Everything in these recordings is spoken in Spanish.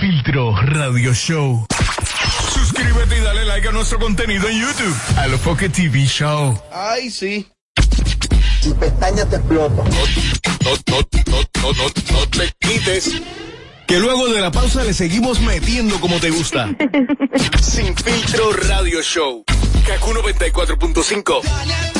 Filtro Radio Show. Suscríbete y dale like a nuestro contenido en YouTube. Alofoque TV Show. Ay, sí. Si pestañas te exploto. No, no, no, no, no, no te quites. Que luego de la pausa le seguimos metiendo como te gusta. Sin Filtro Radio Show. Kaku 94.5.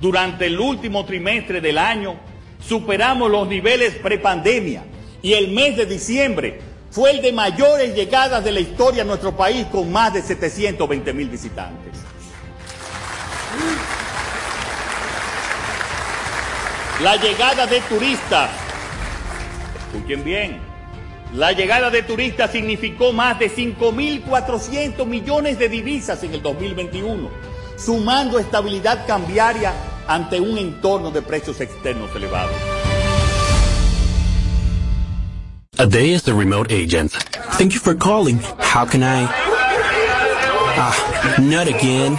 Durante el último trimestre del año superamos los niveles prepandemia y el mes de diciembre fue el de mayores llegadas de la historia a nuestro país con más de 720 mil visitantes. La llegada de turistas, escuchen bien, la llegada de turistas significó más de 5.400 millones de divisas en el 2021, sumando estabilidad cambiaria ante un entorno de precios externos elevados. A day as the remote agent. Thank you for calling. How can I? Ah, not again.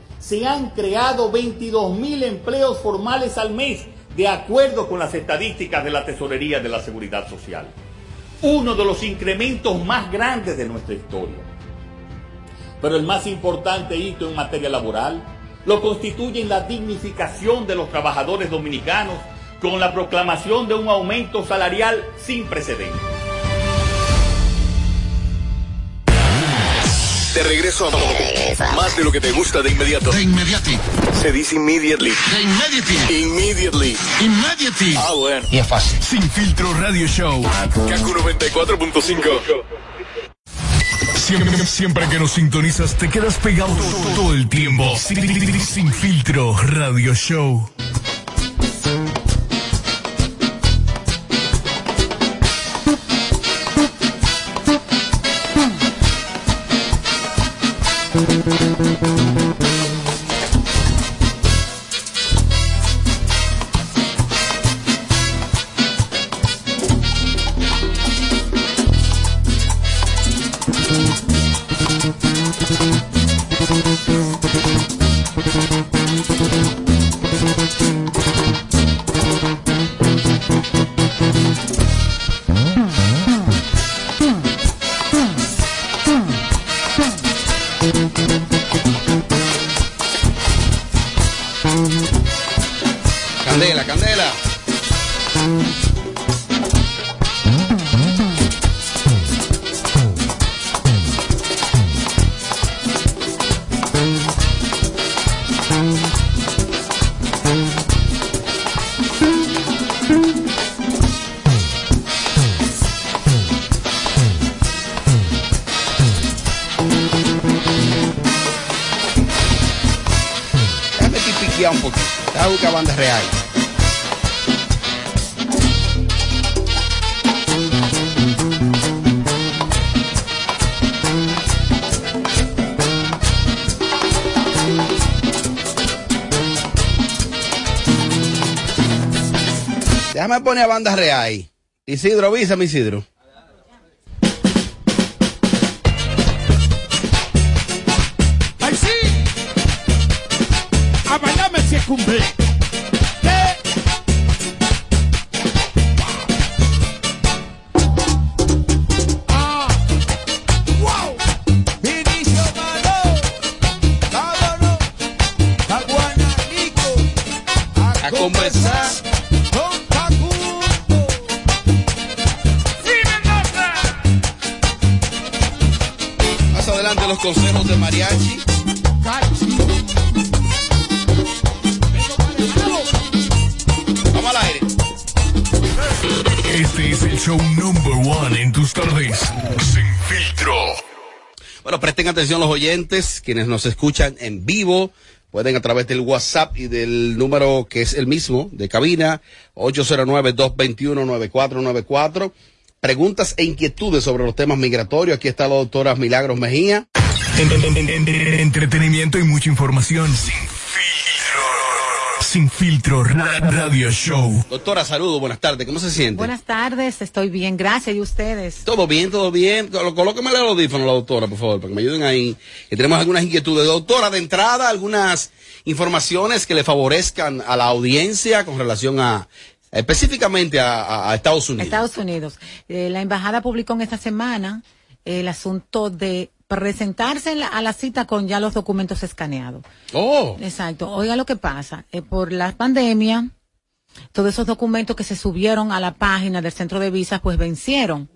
se han creado 22 mil empleos formales al mes, de acuerdo con las estadísticas de la Tesorería de la Seguridad Social. Uno de los incrementos más grandes de nuestra historia. Pero el más importante hito en materia laboral lo constituye la dignificación de los trabajadores dominicanos con la proclamación de un aumento salarial sin precedentes. De regreso a más de lo que te gusta de inmediato. De inmediati. Se dice immediately. De immediati. Immediately. Immediati. Ah, bueno. Y es fácil. Sin filtro radio show. Kaku 94.5. Siempre, siempre que nos sintonizas te quedas pegado todo, todo el tiempo. Sin, sin filtro radio show. Déjame poner a banda real. Isidro, avísame, Isidro. Show number one en tus tardes. Sin filtro. Bueno, presten atención los oyentes, quienes nos escuchan en vivo. Pueden a través del WhatsApp y del número que es el mismo de cabina, 809-221-9494. Preguntas e inquietudes sobre los temas migratorios. Aquí está la doctora Milagros Mejía. En- en- en- en- entretenimiento y mucha información. Sin. Sin filtro ra- radio show. Doctora, saludos, buenas tardes. ¿Cómo se siente? Buenas tardes, estoy bien, gracias. ¿Y ustedes? Todo bien, todo bien. Colóqueme el audífono, la doctora, por favor, para que me ayuden ahí. Que tenemos algunas inquietudes. Doctora, de entrada, algunas informaciones que le favorezcan a la audiencia con relación a, específicamente a, a- a Estados Unidos. Estados Unidos. Eh, la embajada publicó en esta semana el asunto de presentarse la- a la cita con ya los documentos escaneados. Oh, Exacto. Oiga lo que pasa. eh, por la pandemia, todos esos documentos que se subieron a la página del centro de visas, pues vencieron.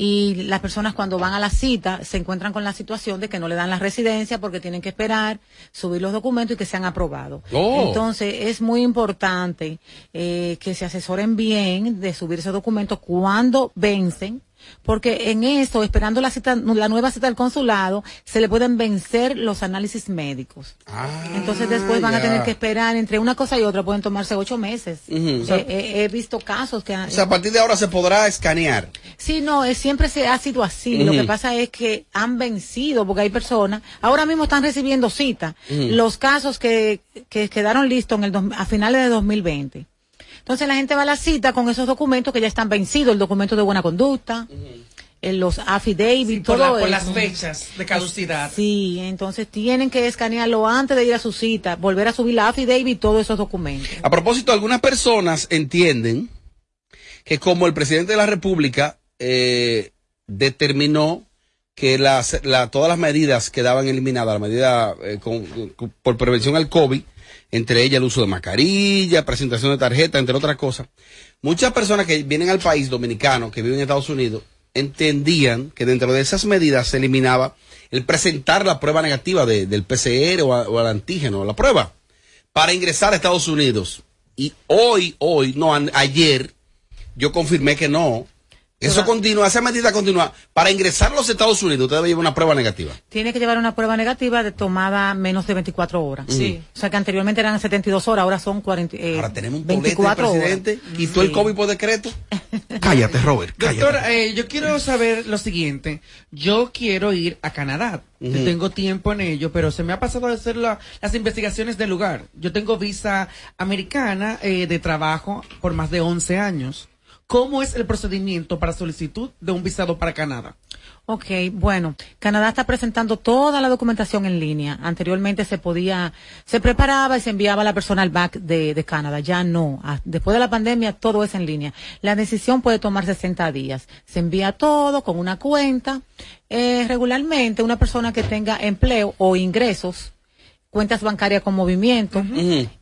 Y las personas cuando van a la cita se encuentran con la situación de que no le dan la residencia porque tienen que esperar subir los documentos y que sean aprobados. Oh. Entonces es muy importante eh, que se asesoren bien de subir esos documentos cuando vencen. Porque en eso, esperando la cita, la nueva cita del consulado, se le pueden vencer los análisis médicos. Entonces después van a tener que esperar entre una cosa y otra, pueden tomarse ocho meses. Ujú. O sea- Eh, eh, he visto casos que... han- o sea, a partir de ahora se podrá escanear. Sí, no, es, siempre se ha sido así. Lo que pasa es que han vencido, porque hay personas, ahora mismo están recibiendo cita. Los casos que, que quedaron listos en el a finales de 2020. Entonces la gente va a la cita con esos documentos que ya están vencidos, el documento de buena conducta, eh, los affidavit, por, todo la- por eso. las fechas de caducidad. Sí, entonces tienen que escanearlo antes de ir a su cita, volver a subir la affidavit y todos esos documentos. A propósito, algunas personas entienden que como el presidente de la República eh, determinó que las, la- todas las medidas quedaban eliminadas, la medida eh, con- con- por prevención al COVID, entre ellas el uso de mascarilla, presentación de tarjeta, entre otras cosas, muchas personas que vienen al país dominicano, que viven en Estados Unidos, entendían que dentro de esas medidas se eliminaba el presentar la prueba negativa de- del PCR o, o al antígeno, la prueba para ingresar a Estados Unidos. Y hoy, hoy, no, ayer, yo confirmé que no. Eso continúa, esa medida continúa. Para ingresar a los Estados Unidos, usted debe llevar una prueba negativa. Tiene que llevar una prueba negativa de tomada menos de 24 horas. Sí. O sea que anteriormente eran 72 horas, ahora son 40, eh, Ahora tenemos un bolete del 24 horas. presidente. ¿Quitó el COVID por decreto? Cállate, Robert, cállate. Doctor, eh, yo quiero saber lo siguiente. Yo quiero ir a Canadá. Yo Ujú. tengo tiempo en ello, pero se me ha pasado de hacer la- las investigaciones del lugar. Yo tengo visa americana eh, de trabajo por más de 11 años. ¿Cómo es el procedimiento para solicitud de un visado para Canadá? Ok, bueno, Canadá está presentando toda la documentación en línea. Anteriormente se podía, se preparaba y se enviaba a la persona al back de, de Canadá. Ya no. Ah, Después de la pandemia todo es en línea. La decisión puede tomar 60 días. Se envía todo con una cuenta. Eh, regularmente una persona que tenga empleo o ingresos, cuentas bancarias con movimiento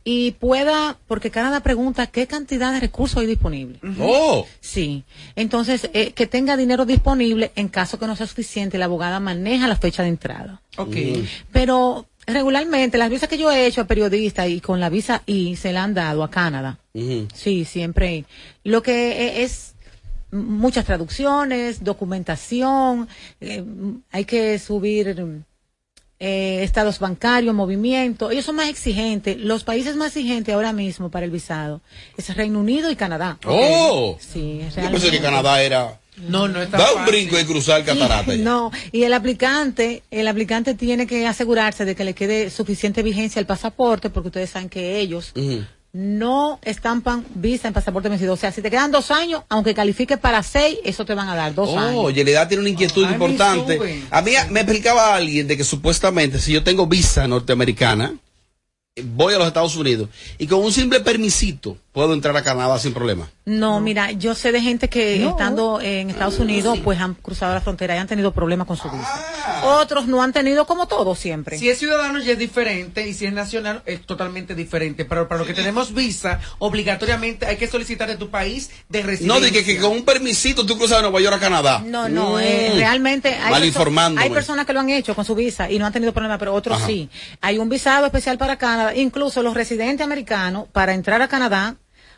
y pueda, porque Canadá pregunta qué cantidad de recursos hay disponibles. Oh. Sí. Entonces, eh, que tenga dinero disponible en caso que no sea suficiente, la abogada maneja la fecha de entrada. Ok. Pero regularmente las visas que yo he hecho a periodistas y con la visa I se la han dado a Canadá. Sí, siempre. Lo que e- es muchas traducciones, documentación, eh, hay que subir eh, estados bancarios, movimiento. Ellos son más exigentes. Los países más exigentes ahora mismo para el visado es Reino Unido y Canadá. Oh. Sí, Yo pensé realmente. que Canadá era. No, no está Da un fácil. brinco y cruzar catarata. ya. No, y el aplicante, el aplicante tiene que asegurarse de que le quede suficiente vigencia al pasaporte, porque ustedes saben que ellos. No estampan visa en pasaporte vencido. O sea, si te quedan dos años, aunque califique para seis, eso te van a dar dos años. Oh, Yelida tiene una inquietud importante. A mí me explicaba alguien de que supuestamente si yo tengo visa norteamericana, voy a los Estados Unidos y con un simple permisito puedo entrar a Canadá sin problema. No, mira, yo sé de gente que estando en Estados Unidos, pues han cruzado la frontera y han tenido problemas con su visa. Otros no han tenido como todos siempre. Si es ciudadano ya es diferente y si es nacional es totalmente diferente. Pero para lo que tenemos visa, obligatoriamente hay que solicitar de tu país de residencia. No, de que, que con un permisito tú cruzas de Nueva York a Canadá. No, no, Mm. eh, realmente hay, perso- hay personas que lo han hecho con su visa y no han tenido problema, pero otros Ajá. sí. Hay un visado especial para Canadá, incluso los residentes americanos para entrar a Canadá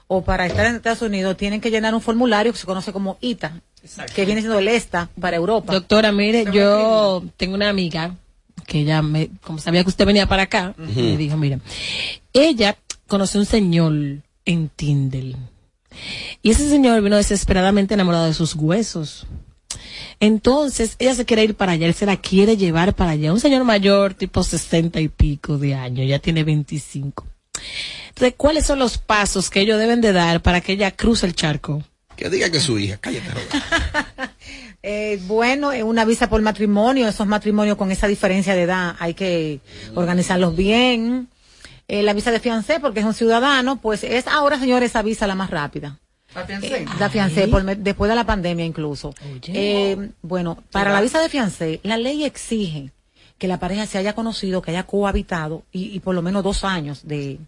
o para estar en Estados Unidos tienen que llenar un formulario que se conoce como ITA, que viene siendo el ESTA para Europa. Doctora, mire, yo tengo una amiga que ella me, como sabía que usted venía para acá, me dijo, mira, ella conoció un señor en Tinder. Y ese señor vino desesperadamente enamorado de sus huesos. Entonces, ella se quiere ir para allá, él se la quiere llevar para allá. Un señor mayor, tipo sesenta y pico de años, ya tiene 25. Entonces, ¿cuáles son los pasos que ellos deben de dar para que ella cruce el charco? Que diga que su hija, cállate. Eh, bueno, eh, una visa por matrimonio, esos matrimonios con esa diferencia de edad hay que organizarlos bien. Eh, la visa de fiancé, porque es un ciudadano, pues es ahora, señores, esa visa la más rápida. ¿La fiancé? Eh, la fiancé, por me- después de la pandemia incluso. Eh, bueno, para la visa de fiancé, la ley exige que la pareja se haya conocido, que haya cohabitado y, y por lo menos dos años de,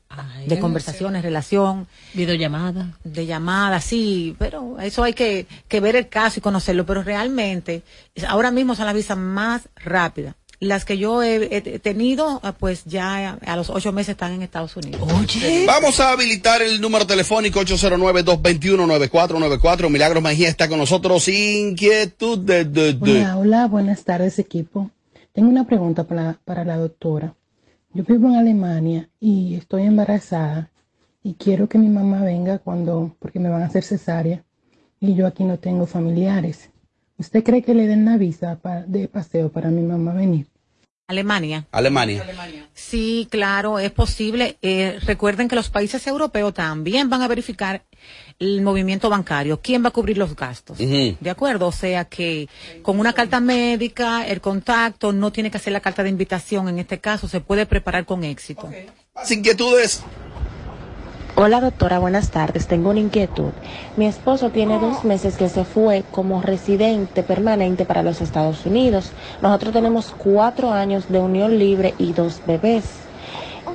de conversaciones, relación. Videollamada. De llamada, sí, pero eso hay que, que ver el caso y conocerlo, pero realmente ahora mismo son las visas más rápidas. Las que yo he, he tenido, ah, pues ya a los ocho meses están en Estados Unidos. Vamos a habilitar el número telefónico 809-221-9494. Milagros Mejía está con nosotros. Inquietud de... de, de- Hola, hola, buenas tardes equipo. Tengo una pregunta para, para la doctora. Yo vivo en Alemania y estoy embarazada y quiero que mi mamá venga cuando, porque me van a hacer cesárea y yo aquí no tengo familiares. ¿Usted cree que le den la visa pa- de paseo para mi mamá venir? Alemania. Alemania. Sí, claro, es posible. Eh, recuerden que los países europeos también van a verificar el movimiento bancario. ¿Quién va a cubrir los gastos? ¿De acuerdo? O sea que con una carta médica, el contacto, no tiene que hacer la carta de invitación en este caso, se puede preparar con éxito. Más inquietudes. Hola doctora, buenas tardes. Tengo una inquietud. Mi esposo tiene dos meses que se fue como residente permanente para los Estados Unidos. Nosotros tenemos cuatro años de unión libre y dos bebés.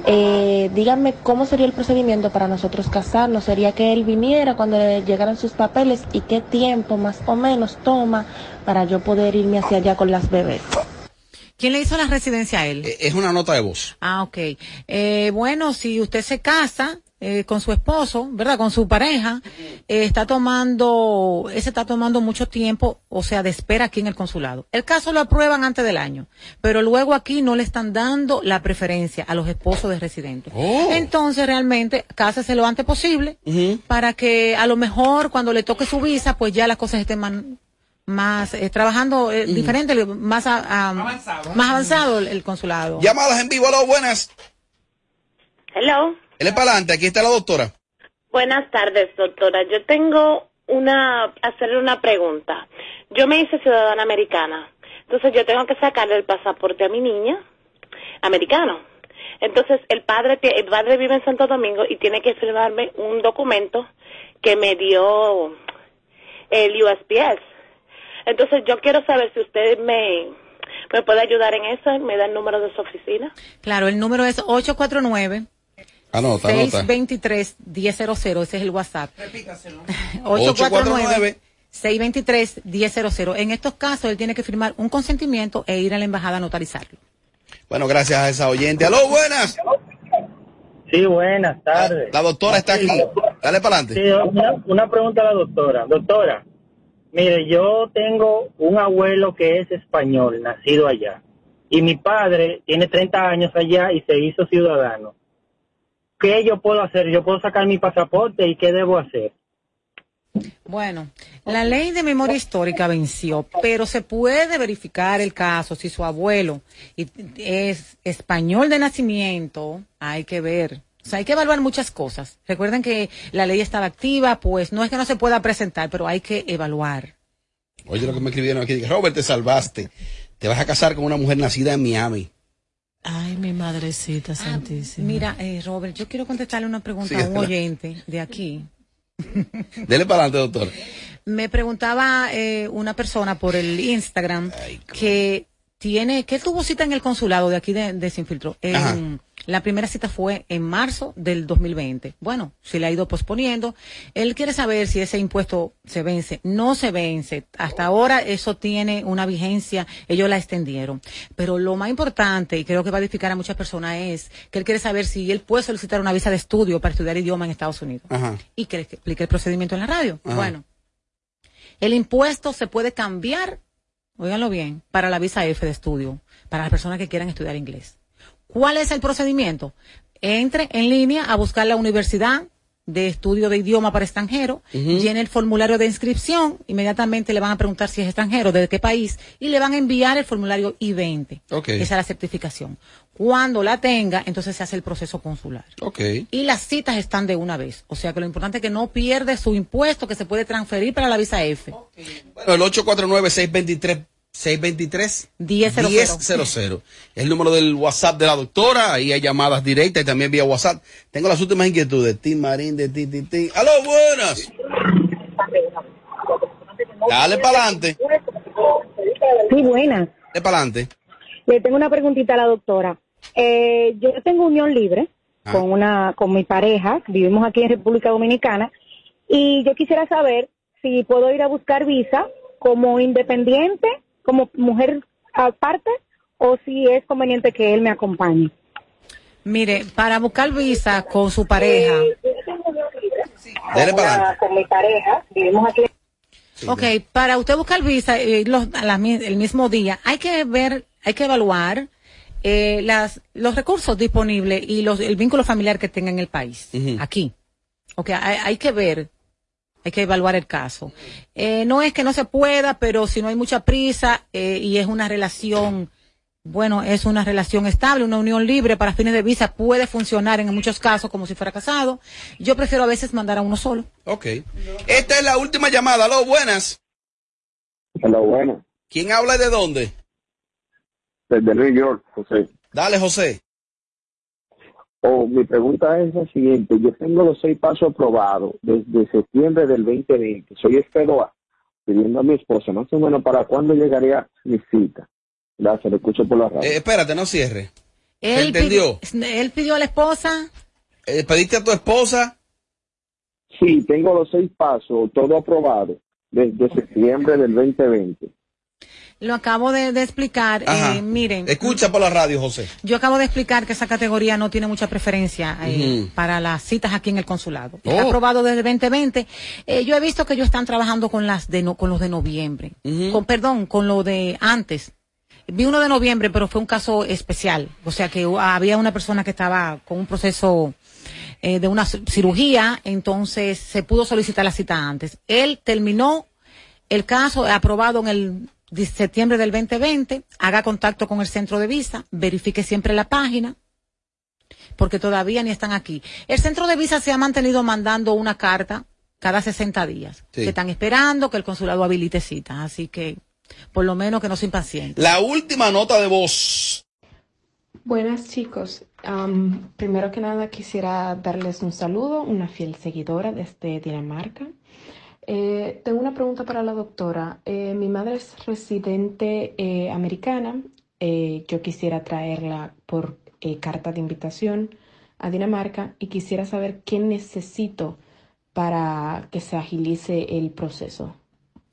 Eh, díganme cómo sería el procedimiento para nosotros casarnos. ¿Sería que él viniera cuando le llegaran sus papeles y qué tiempo más o menos toma para yo poder irme hacia allá con las bebés? ¿Quién le hizo la residencia a él? Es una nota de voz. Ah, ok. Eh, bueno, si usted se casa eh, con su esposo, ¿verdad? Con su pareja, eh, está tomando, ese está tomando mucho tiempo, o sea, de espera aquí en el consulado. El caso lo aprueban antes del año, pero luego aquí no le están dando la preferencia a los esposos de residentes. Oh. Entonces, realmente, cásese lo antes posible para que a lo mejor cuando le toque su visa, pues ya las cosas estén más, más eh, trabajando eh, diferente, más, a- a- más avanzado el, el consulado. Llamadas en vivo, aló, buenas. Hello. Él es para adelante, aquí está la doctora. Buenas tardes, doctora. Yo tengo una, hacerle una pregunta. Yo me hice ciudadana americana. Entonces yo tengo que sacarle el pasaporte a mi niña, americano. Entonces el padre, el padre vive en Santo Domingo y tiene que firmarme un documento que me dio el USPS. Entonces yo quiero saber si usted me, me puede ayudar en eso, me da el número de su oficina. Claro, el número es 849 Anota, anota. 623-1000, ese es el WhatsApp. Repítaselo. 849-623-1000. En estos casos, él tiene que firmar un consentimiento e ir a la embajada a notarizarlo. Bueno, gracias a esa oyente. Aló, buenas. Sí, buenas tardes. La doctora está aquí. Dale para adelante. Sí, una, una pregunta a la doctora. Doctora, mire, yo tengo un abuelo que es español, nacido allá. y mi padre tiene 30 años allá y se hizo ciudadano. ¿Qué yo puedo hacer? Yo puedo sacar mi pasaporte y qué debo hacer. Bueno, la ley de memoria histórica venció, pero se puede verificar el caso si su abuelo es español de nacimiento, hay que ver. O sea, hay que evaluar muchas cosas. Recuerden que la ley estaba activa, pues no es que no se pueda presentar, pero hay que evaluar. Oye, lo que me escribieron aquí, Robert, te salvaste. Te vas a casar con una mujer nacida en Miami. Ay, mi madrecita santísima. Mira, eh, Robert, yo quiero contestarle una pregunta Sí, a un oyente de aquí. Dele para adelante, doctor. Me preguntaba eh, una persona por el Instagram que tiene, que tuvo cita en el consulado de aquí de, de Sinfiltro. En- Ajá. La primera cita fue en marzo del 2020. Bueno, se le ha ido posponiendo. Él quiere saber si ese impuesto se vence. No se vence. Hasta ahora eso tiene una vigencia. Ellos la extendieron. Pero lo más importante, y creo que va a edificar a muchas personas, es que él quiere saber si él puede solicitar una visa de estudio para estudiar idioma en Estados Unidos Ajá. y que le explique el procedimiento en la radio. Ajá. Bueno, el impuesto se puede cambiar, óiganlo bien, para la visa F de estudio, para las personas que quieran estudiar inglés. ¿Cuál es el procedimiento? Entre en línea a buscar la universidad de estudio de idioma para extranjero, Ujú. llene el formulario de inscripción, inmediatamente le van a preguntar si es extranjero, de qué país, y le van a enviar el formulario I-20. Ok. Esa es la certificación. Cuando la tenga, entonces se hace el proceso consular. Ok. Y las citas están de una vez. O sea que lo importante es que no pierde su impuesto que se puede transferir para la visa F. Bueno, el 849-623. 623 1000. 1000 Es el número del WhatsApp de la doctora. Ahí hay llamadas directas y también vía WhatsApp. Tengo las últimas inquietudes. Tim Marín de ti, ti, ti. ¡Aló, buenas! Dale para adelante. Sí, buenas. Dale para adelante. Le tengo una preguntita a la doctora. Eh, yo tengo unión libre Ah. con una con mi pareja, vivimos aquí en República Dominicana y yo quisiera saber si puedo ir a buscar visa como independiente, como mujer aparte o si es conveniente que él me acompañe. Mire, para buscar visa con su pareja. Adelante. Con mi pareja, vivimos aquí. Ok, para usted buscar visa eh, los- a la el mismo día, hay que ver, hay que evaluar eh, las, los recursos disponibles y los, el vínculo familiar que tenga en el país, aquí. Ok, hay, hay que ver, hay que evaluar el caso. Eh, no es que no se pueda, pero si no hay mucha prisa eh, y es una relación, bueno, es una relación estable, una unión libre para fines de visa, puede funcionar en muchos casos como si fuera casado. Yo prefiero a veces mandar a uno solo. Ok. Esta es la última llamada. Aló, buenas. Hola, bueno. ¿Quién habla y de dónde? Desde New York, José. Dale, José. Oh, mi pregunta es la siguiente. Yo tengo los seis pasos aprobados desde septiembre del 2020. Soy FEDOA, pidiendo a mi esposa, más o menos, ¿para cuándo llegaría mi cita? Gracias, lo escucho por la radio. Eh, espérate, no cierre. ¿Se Él entendió? pidió- él pidió a la esposa. Eh, ¿Pediste a tu esposa? Sí, tengo los seis pasos, todo aprobado, desde septiembre del 2020. Lo acabo de, de explicar. Eh, miren, Escucha por la radio, José. yo acabo de explicar que esa categoría no tiene mucha preferencia eh, para las citas aquí en el consulado. Está Oh. aprobado desde 2020. Eh, yo he visto que ellos están trabajando con las de no- con los de noviembre. Con perdón, con lo de antes. Vi uno de noviembre, pero fue un caso especial. O sea que había una persona que estaba con un proceso eh, de una ci- cirugía, entonces se pudo solicitar la cita antes. Él terminó el caso aprobado en el de septiembre del 2020, haga contacto con el centro de visa, verifique siempre la página, porque todavía ni están aquí. El centro de visa se ha mantenido mandando una carta cada 60 días, Sí. que están esperando que el consulado habilite citas, así que por lo menos que no se impacienten. La última nota de voz. Buenas chicos, Am, primero que nada quisiera darles un saludo, una fiel seguidora desde Dinamarca. Eh, tengo una pregunta para la doctora. Eh, mi madre es residente eh, americana. Eh, yo quisiera traerla por eh, carta de invitación a Dinamarca y quisiera saber qué necesito para que se agilice el proceso.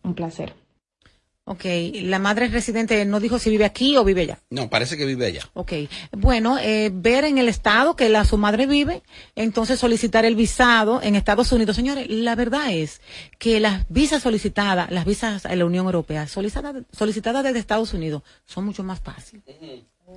Un placer. Ok, la madre residente no dijo si vive aquí o vive allá. No, parece que vive allá. Ok, bueno, eh, ver en el estado que la, su madre vive, entonces solicitar el visado en Estados Unidos. Señores, la verdad es que las visas solicitadas, las visas en la Unión Europea, solicitadas, solicitadas desde Estados Unidos, son mucho más fáciles.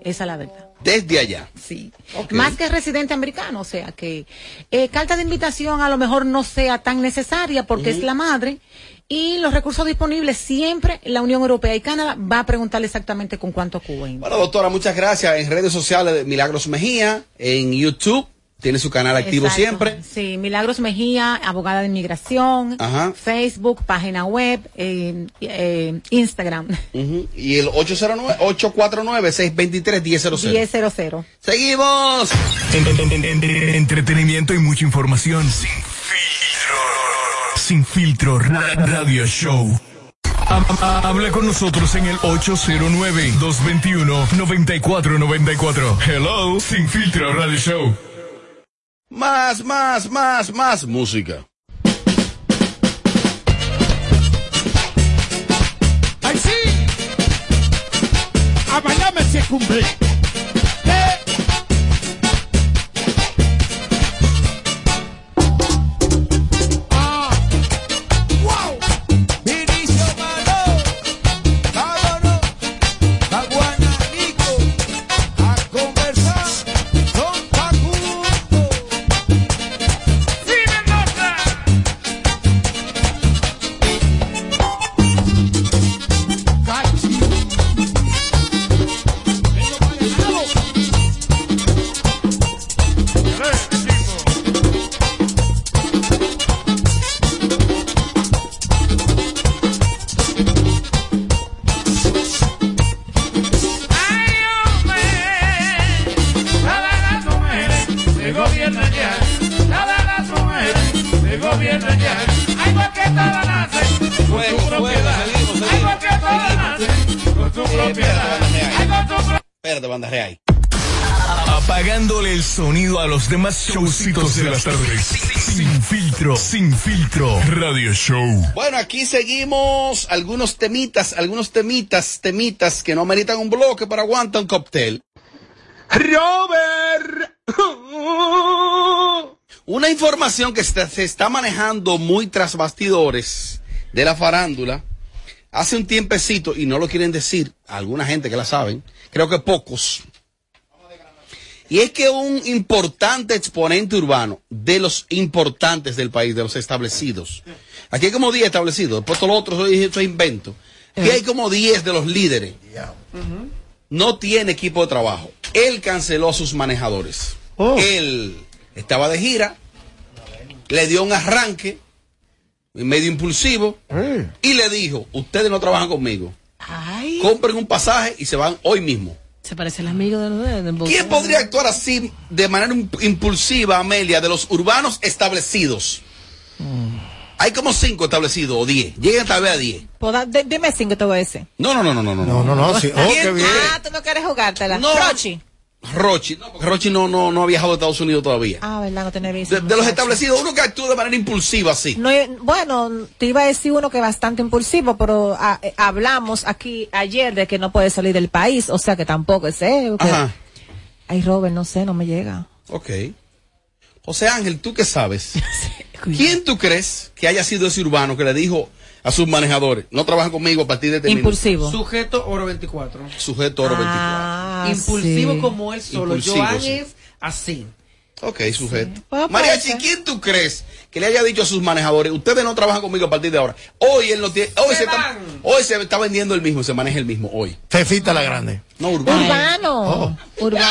Esa es la verdad. Desde allá. Sí. Más que residente americano, o sea que eh, carta de invitación a lo mejor no sea tan necesaria porque es la madre y los recursos disponibles siempre la Unión Europea y Canadá va a preguntarle exactamente con cuánto cubren. Bueno, doctora, muchas gracias. En redes sociales de Milagros Mejía, en YouTube, tiene su canal activo Exacto. siempre. Sí, Milagros Mejía, abogada de inmigración, Ajá. Facebook, página web, eh, eh, Instagram, Ujú. Y el 809 849-623-1000. 1000. Seguimos. Entretenimiento y mucha información. Sin. Sin filtro. Ra- Radio Show. Ha- ha- Habla con nosotros en el 809-221-9494. Hello, Sin Filtro Radio Show. Más, más, más, más música. ¡Ay, sí! A Miami se cumple. Showcitos de las tardes. Sin filtro. Sin filtro. Radio Show. Bueno, aquí seguimos algunos temitas, algunos temitas, temitas que no meritan un bloque, pero aguanta un cóctel. Robert. Una información que está- se está manejando muy tras bastidores de la farándula hace un tiempecito y no lo quieren decir alguna gente que la saben, creo que pocos. Y es que un importante exponente urbano de los importantes del país, de los establecidos. Aquí hay como 10 establecidos, después todo lo otro eso es invento. Aquí hay como 10 de los líderes. No tiene equipo de trabajo. Él canceló a sus manejadores. Él estaba de gira, le dio un arranque medio impulsivo y le dijo, ustedes no trabajan conmigo. Compren un pasaje y se van hoy mismo. Se parece al amigo de los de ¿Quién podría actuar así de manera imp- impulsiva, Amelia, de los urbanos establecidos? Hay como cinco establecidos o diez. Lleguen tal vez a diez. Dime cinco te voy a decir. No, no, no, no, no, no. No, no, no, sí. Oh, ¿Quién qué bien. Ah, tú no quieres jugártela. No. Rochi. Rochi, no, porque Rochi no, no, no ha viajado a Estados Unidos todavía. Ah, verdad, no tiene visa. De, de los establecidos, uno que actúa de manera impulsiva así. No, eh, bueno, te iba a decir uno que es bastante impulsivo, pero ah, eh, hablamos aquí ayer de que no puede salir del país, o sea que tampoco es él. Ajá. Ay, Robert, no sé, no me llega. Ok. José Ángel, ¿tú qué sabes? ¿Quién tú crees que haya sido ese urbano que le dijo a sus manejadores, no trabajan conmigo a partir de este minuto"? Sujeto oro 24. Sujeto oro 24. Ah, Impulsivo sí. como él solo. Impulsivo, Joan sí. es así. Ok, sujeto. Mariachi, pues, ¿quién tú crees que le haya dicho a sus manejadores, ustedes no trabajan conmigo a partir de ahora? Hoy él no tiene, hoy se, está, hoy se está vendiendo el mismo, se maneja el mismo hoy. Fefita la grande. No, urbano. Urbano. Urbano.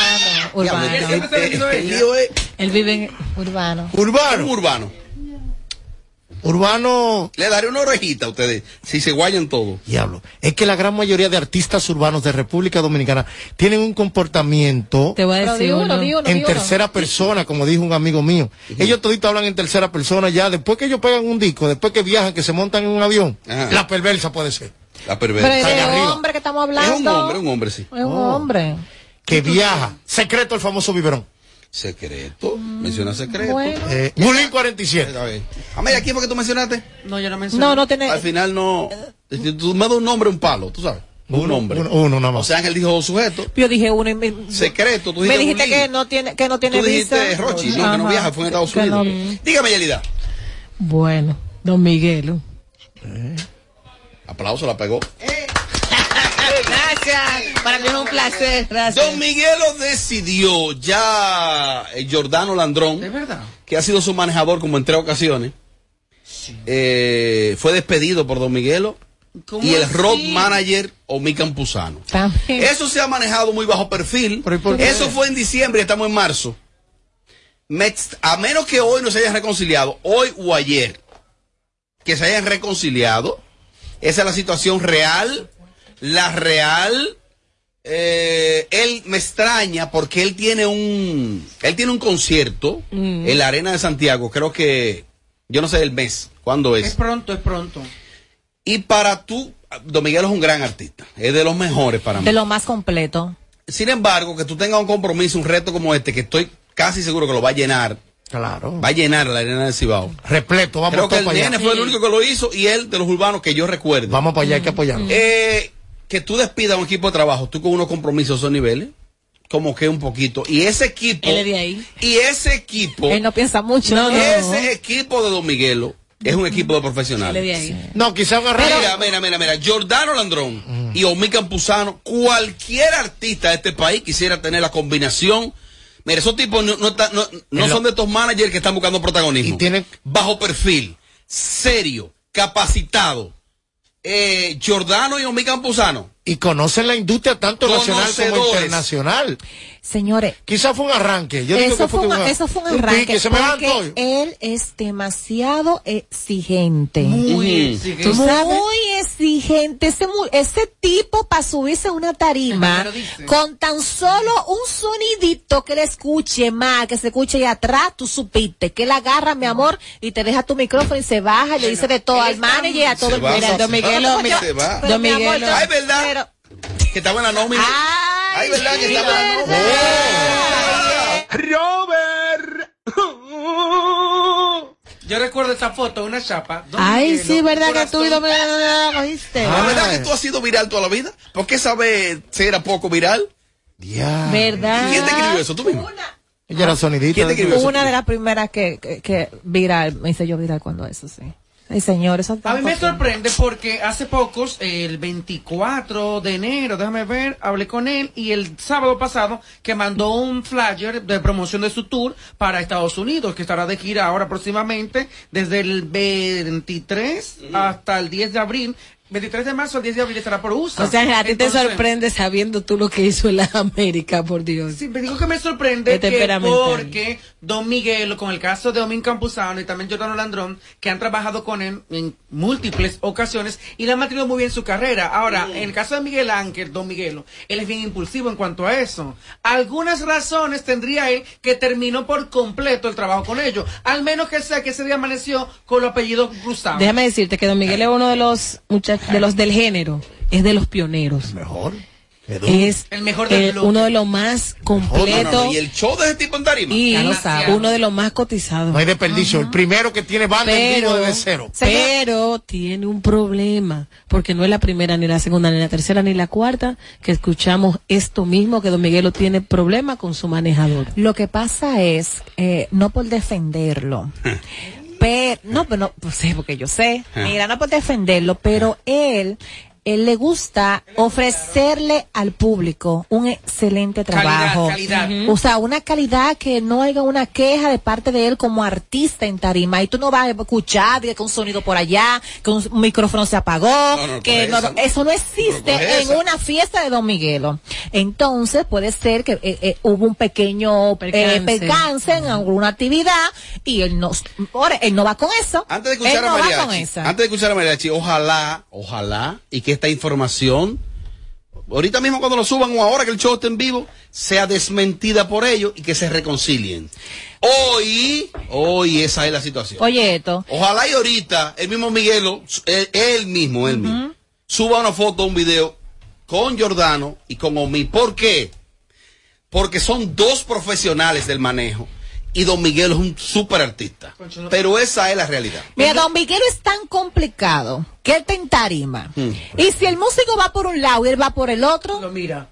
Urbano. Ya, el- el- el lío es Él vive en urbano. Urbano. urbano. Urbano. Le daré una orejita a ustedes, si se guayan todo. Diablo. Es que la gran mayoría de artistas urbanos de República Dominicana tienen un comportamiento Te voy a decir uno. en tercera persona, como dijo un amigo mío. Ellos toditos hablan en tercera persona ya. Después que ellos pegan un disco, después que viajan, que se montan en un avión, Ajá. la perversa puede ser. La Pero perversa. es Allá un hombre que estamos Es hablando. un hombre, un hombre, sí. Es un hombre. Que viaja. Secreto el famoso biberón. Secreto. Menciona secreto. Bueno. Eh, Bulín 47. Está bien. Amelia, ¿quién fue que tú mencionaste? No, yo no mencioné. No, no tiene. Al final no. si Tú me das un nombre, un palo, tú sabes. Un Uno, nombre. uno, uno nada O más. sea, Ángel dijo sujeto. Yo dije uno. y me, Secreto. Tú me dijiste Bulín. que no tiene, que no tiene Tú dijiste visa. Rochi, no, que no viaja, fue en Estados Que Unidos. no- Dígame, Yelida. Bueno, don Miguel. Aplauso, la pegó. Gracias. Para mí es un placer. Gracias. Don Miguelo decidió ya eh, Giordano Landrón, Es verdad. que ha sido su manejador como en tres ocasiones, eh, fue despedido por Don Miguelo ¿Cómo y el así? road manager Omi Campuzano. Eso se ha manejado muy bajo perfil. Eso fue en diciembre y estamos en marzo. A menos que hoy no se hayan reconciliado, hoy o ayer, que se hayan reconciliado, esa es la situación real, la real. eh, él me extraña porque él tiene un, él tiene un concierto Mm. en la arena de Santiago, creo que, yo no sé el mes, cuándo Es es. pronto, es pronto. Y para tú, Don Miguel es un gran artista, es de los mejores para mí. De lo más completo. Sin embargo, que tú tengas un compromiso, un reto como este, que estoy casi seguro que lo va a llenar. Claro. Va a llenar la arena del Cibao. Repleto, vamos Creo que el para allá. nene fue el único que lo hizo y él de los urbanos que yo recuerdo. Vamos para allá, hay que apoyarlo. Eh, que tú despidas a un equipo de trabajo, tú con unos compromisos a esos niveles, como que un poquito. Y ese equipo. Él es de ahí. Y ese equipo. Él no piensa mucho. No, no. Ese equipo de Don Miguelo es un equipo de profesionales. Él es de ahí. No, quizá un Mira, mira, mira, mira. Giordano Landrón y Omi Campuzano, cualquier artista de este país quisiera tener la combinación. Mira, esos tipos no, no, no- no En lo- son de estos managers que están buscando protagonismo. Bajo perfil, serio, capacitado. Eh, Giordano y Omi Campuzano. Y conocen la industria tanto nacional como internacional. Señores. Quizás fue un arranque. Yo digo eso, que fue un, un- eso fue un arranque pique, se me porque él es demasiado exigente. Muy exigente. ¿Tú ¿Tú sabes? Muy exigente. Ese, mu- ese tipo para subirse a una tarima con tan solo un sonidito que le escuche más, que se escuche ahí atrás, tú supiste que él agarra, mi amor, y te deja tu micrófono y se baja, y le dice de todo al manager y a todo el mundo. Don. Pero, Don mi amor, Miguelo. yo- Ay, ¿verdad? Que estaba en la nómina. Ay, ¿verdad? Que estaba en la nómina. Robert. Yo recuerdo esa foto, una chapa. Ay, sí, ¿verdad que tú y Don Miguelo ¿oíste? ¿La verdad que tú has sido viral toda la vida? ¿Por qué sabes si era poco viral? ¿Verdad? ¿Quién te escribió eso? ¿Tú mismo? Ella era sonidita. ¿Quién te escribió eso? Una de las primeras que, que, que viral, me hice yo viral cuando eso, sí. Ay, señor, eso A mí me sorprende porque hace pocos, el 24 de enero, déjame ver, hablé con él y el sábado pasado que mandó un flyer de promoción de su tour para Estados Unidos, que estará de gira ahora próximamente desde el 23 hasta el 10 de abril. 23 de marzo al 10 de abril estará por USA. O sea, a ti te sorprende sabiendo tú lo que hizo la América, por Dios. Sí, me digo que me sorprende que porque Don Miguel, con el caso de Omin Campuzano y también Jordano Landrón, que han trabajado con él en múltiples ocasiones y le han mantenido muy bien su carrera. Ahora, en el caso de Miguel Ángel, Don Miguelo, él es bien impulsivo en cuanto a eso. Algunas razones tendría él que terminó por completo el trabajo con ellos. Al menos que sea que ese día amaneció con los apellidos cruzados. Déjame decirte que Don Miguel es uno de los muchachos, de los del género, es de los pioneros. Mejor. Es El mejor del uno de los más No, no, completos no, Y el show de ese tipo en tarima. y Ya lo sabe. uno de los más cotizados. No hay desperdicio. El primero que tiene banda en vivo Pero, desde cero. pero tiene un problema, porque no es la primera, ni la segunda, ni la tercera, ni la cuarta, que escuchamos esto mismo, que Don Miguelo tiene problema con su manejador. Lo que pasa es, eh, no por defenderlo, pero, no, pero no, pues sí, porque yo sé, mira, no por defenderlo, pero él, él le gusta ofrecerle al público un excelente trabajo. calidad. O sea, una calidad que no haya una queja de parte de él como artista en tarima. Y tú no vas a escuchar diga, que un sonido por allá, que un micrófono se apagó, no, que no, eso no existe en una fiesta de Don Miguelo. Entonces puede ser que eh, eh, hubo un pequeño Percance. eh, percance en alguna actividad y él no, ahora, él no va con eso. Antes de escuchar a Mariachi, antes de escuchar a Mariachi, ojalá, ojalá, y que esta información, ahorita mismo cuando lo suban o ahora que el show esté en vivo, sea desmentida por ellos y que se reconcilien. Hoy, hoy esa es la situación. Oye, esto. Ojalá y ahorita el mismo Miguelo, él, él mismo, él mismo, suba una foto, un video con Giordano y con Omi. ¿Por qué? Porque son dos profesionales del manejo y Don Miguel es un super artista. Pero esa es la realidad. Mira, Don Miguelo es tan complicado que él está en tarima. Mm. Y si el músico va por un lado y él va por el otro, Lo mira.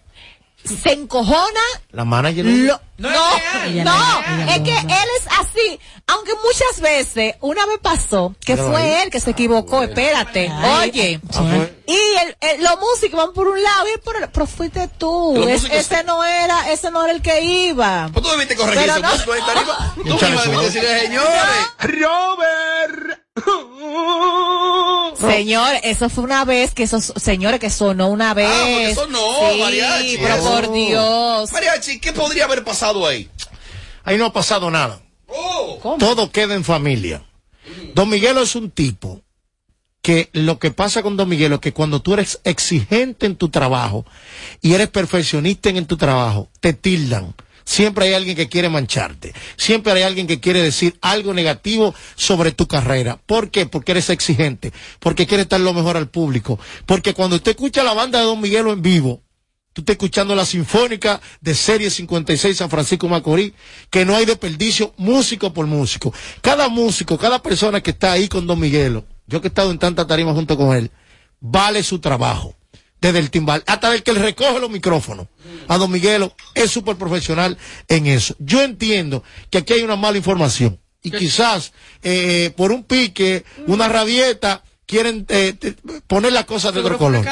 Se encojona La manager. Lo- no, no, Ella no, es que él es así. Aunque muchas veces, una vez pasó, que Pero fue ahí- él que se equivocó, espérate, Ay, oye. Ah. Y el, el- los músicos van por un lado y él por el, pero fuiste tú. Es- ese no era, ese no era el que iba. Pues tú debiste corregir Pero eso. no- pues. Tú su debiste decirle, señores. Robert. Señor, eso fue una vez que esos señores que sonó una vez. Ah, porque eso no, sí, mariachi. pero eso. por Dios. Mariachi, ¿qué podría haber pasado ahí? Ahí no ha pasado nada. Oh. Todo queda en familia. Don Miguelo es un tipo que lo que pasa con Don Miguelo es que cuando tú eres exigente en tu trabajo y eres perfeccionista en, en tu trabajo, te tildan. Siempre hay alguien que quiere mancharte. Siempre hay alguien que quiere decir algo negativo sobre tu carrera. ¿Por qué? Porque eres exigente. Porque quieres estar lo mejor al público. Porque cuando usted escucha la banda de Don Miguelo en vivo, Tú estás escuchando la Sinfónica de Serie 56 San Francisco Macorís, que no hay desperdicio músico por músico. Cada músico, cada persona que está ahí con Don Miguelo, yo que he estado en tanta tarima junto con él, vale su trabajo. Desde el timbal, hasta el que le recoge los micrófonos. A Don Miguelo es súper profesional en eso. Yo entiendo que aquí hay una mala información. Y quizás eh, por un pique, una rabieta, quieren eh, te- poner las cosas de otro color.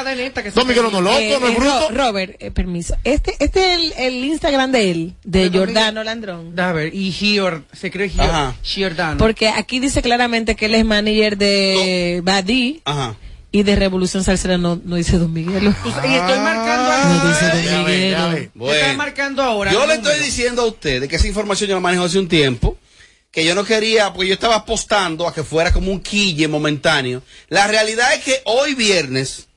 Don Miguelo no loco, Eh, no es eh, bruto. Ro- Robert, eh, permiso. Este, este es el, el Instagram de él, de Jordano Landrón. A ver, y Gior, se cree Gior. Giordano. Porque aquí dice claramente que él es manager de Badí Ajá. Y de Revolución Salsera no, no dice Don Miguelo. Pues, y estoy marcando No dice Don Ya ve, ve. Marcando ahora. Yo le estoy diciendo a ustedes que esa información yo la manejo hace un tiempo, que yo no quería, porque yo estaba apostando a que fuera como un quille momentáneo. La realidad es que hoy viernes,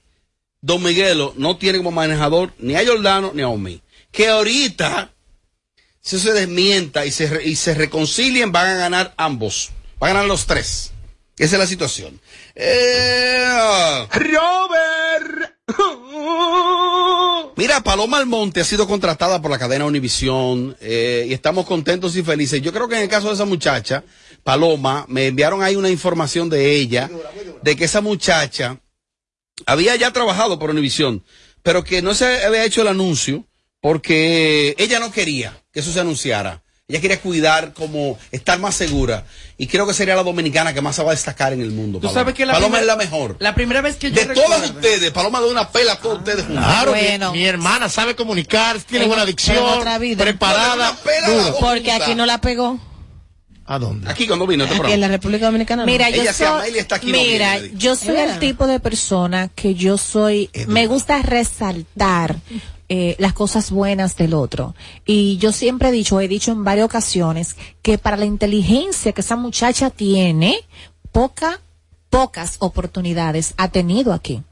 Don Miguelo no tiene como manejador ni a Jordano ni a Omi. Que ahorita, si eso se desmienta y se, re- y se reconcilien, van a ganar ambos. Van a ganar los tres. Esa es la situación. Eh, Robert. Mira, Paloma Almonte ha sido contratada por la cadena Univisión eh, y estamos contentos y felices. Yo creo que en el caso de esa muchacha, Paloma, me enviaron ahí una información de ella, de que esa muchacha había ya trabajado por Univisión, pero que no se había hecho el anuncio porque ella no quería que eso se anunciara. Ella quería cuidar como estar más segura. Y creo que sería la dominicana que más se va a destacar en el mundo. Tú Paloma, sabes que la Paloma primer- es la mejor. La primera vez que yo De todas ustedes, Paloma de una pela a todos ustedes juntos. Claro, mi- Bueno. mi, hermana sabe comunicar, tiene En- buena pero dicción, preparada. Porque aquí no la pegó. ¿A dónde? Aquí cuando vino este en la República Dominicana. no. Mira, yo Ella se llama soy, está aquí, no mira, yo soy el tipo de persona que yo soy, me gusta resaltar eh, las cosas buenas del otro. Y yo siempre he dicho, he dicho en varias ocasiones, que para la inteligencia que esa muchacha tiene, poca, pocas oportunidades ha tenido aquí.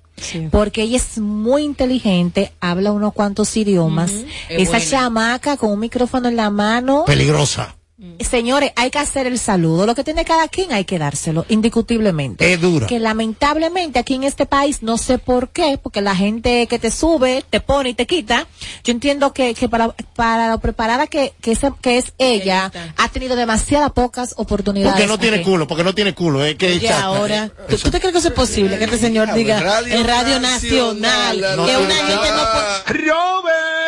Porque ella es muy inteligente, habla unos cuantos idiomas. Es Esa buena. chamaca con un micrófono en la mano. Peligrosa. Señores, hay que hacer el saludo. Lo que tiene cada quien hay que dárselo, indiscutiblemente. Es dura. Que lamentablemente aquí en este país, no sé por qué, porque la gente que te sube, te pone y te quita. Yo entiendo que, que para, para lo preparada que, que, esa- que es ella, ha tenido demasiadas pocas oportunidades. Porque no tiene aquí. culo, porque no tiene culo. Es que Y ahora, ¿tú, tú te crees que eso es posible? Que este señor diga Radio en Radio Nacional, Nacional, que una gente no puede... Robert.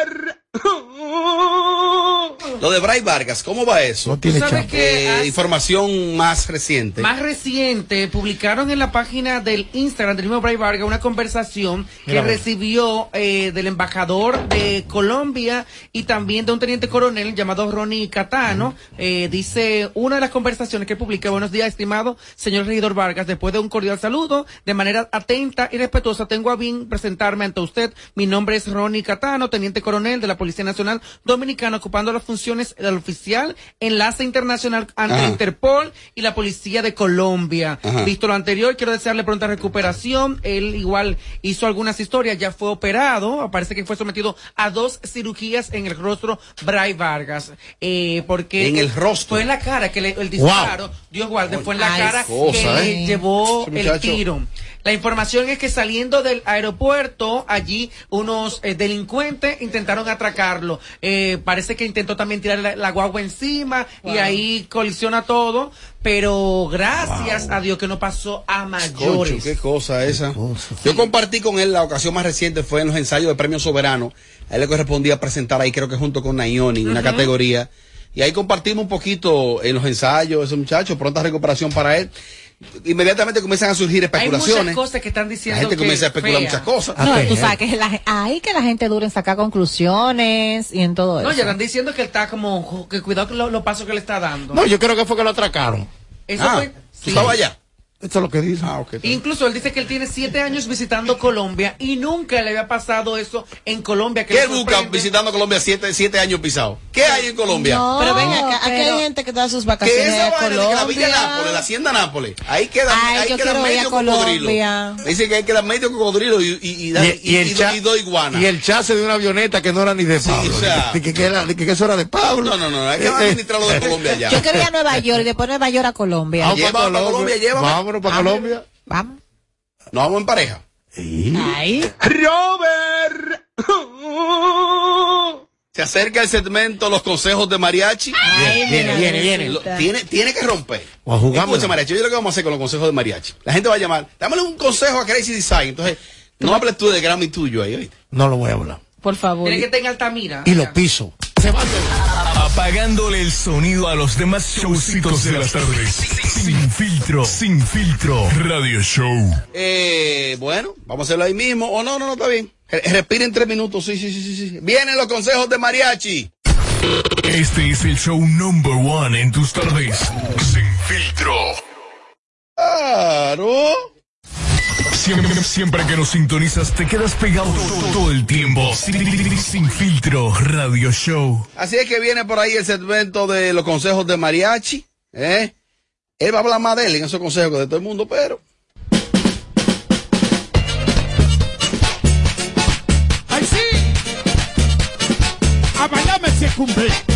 Lo de Bray Vargas, ¿cómo va eso? tiene ¿Tú sabes que Eh, información más reciente. Más reciente, publicaron en la página del Instagram del mismo Bray Vargas una conversación que Mira, recibió eh, del embajador de Colombia y también de un teniente coronel llamado Ronnie Catano. Eh, dice una de las conversaciones que publica, buenos días, estimado señor regidor Vargas, después de un cordial saludo, de manera atenta y respetuosa, tengo a bien presentarme ante usted. Mi nombre es Ronnie Catano, teniente coronel de la Policía Nacional Dominicana, ocupando las funciones del oficial enlace internacional ante Ajá. Interpol y la Policía de Colombia. Ajá. Visto lo anterior, quiero desearle pronta recuperación. Él igual hizo algunas historias, ya fue operado, parece que fue sometido a dos cirugías en el rostro Bray Vargas. Eh, porque En el rostro. Fue en la cara que le, el disparo, Dios guarde, fue en la Ay, cara cosa, que ¿eh? llevó el tiro. La información es que saliendo del aeropuerto, allí unos eh, delincuentes intentaron atracarlo. Eh, parece que intentó también tirar la, la guagua encima y ahí colisiona todo. Pero gracias a Dios que no pasó a Concho, mayores. qué cosa esa. Yo compartí con él la ocasión más reciente fue en los ensayos de Premio Soberano. A él le correspondía presentar ahí, creo que junto con Nayoni, una categoría. Y ahí compartimos un poquito en los ensayos, ese muchacho, pronta recuperación para él. Inmediatamente comienzan a surgir Hay especulaciones. muchas cosas que están diciendo La gente que comienza a especular fea. muchas cosas. No, tú sabes que la, ahí que la gente dura en sacar conclusiones y en todo No, eso. ya están diciendo que él está como, que cuidado con lo- los pasos que le está dando. No, yo creo que fue que lo atracaron. Eso Ah, fue. ¿tú sí. estabas allá? Esto es lo que dice. Ah, Incluso él dice que él tiene siete años visitando Colombia y nunca le había pasado eso en Colombia. Que ¿Qué busca visitando Colombia siete, siete años pisados? ¿Qué hay en Colombia? pero ven acá, aquí hay gente que da sus vacaciones Que esa a que la Villa. Nápoles, la Hacienda Nápoles, ahí queda, Ay, ahí queda medio a cocodrilo. Dice que hay que dar medio cocodrilo y, y, y, da- Y, y el y- cha- y dos iguanas. y el chace de una avioneta que no era ni de Pablo. o sea- de que, que era- de que eso era de Pablo. No, no, no, hay que administrarlo de Colombia ya. Yo quería ir a Nueva York y después de Nueva York a Colombia. Vamos para Colombia, llévame. Vámonos para Colombia. Vamos. Nos vamos en pareja. Ahí. Robert. Se acerca el segmento Los consejos de mariachi. Ay, Viene, viene, viene. Lo- tiene, tiene que romper. O jugamos. Escucha, mariachi, yo lo que vamos a hacer con los consejos de mariachi. La gente va a llamar, dámosle un consejo a Crazy Design. Entonces, no hables tú de Grammy tuyo ahí, ¿oíste? No lo voy a hablar. Por favor. Tiene que en Altamira. Y los pisos. Apagándole el sonido a los demás showcitos de las tardes. Sin filtro, sin filtro. Radio Show. Eh, bueno, vamos a hacerlo ahí mismo. O no, no, no, está bien. Re- Respiren tres minutos. Sí, sí, sí, sí, sí. Vienen los consejos de mariachi. Este es el show number one en tus tardes. Sin filtro. Claro. Siempre, siempre que nos sintonizas te quedas pegado todo, todo el tiempo. Sin, sin filtro, Radio Show. Así es que viene por ahí el segmento de los consejos de mariachi. ¿eh? Él va a hablar más de él en esos consejos que de todo el mundo, pero. ¡Ay, sí! A bailarme se cumple.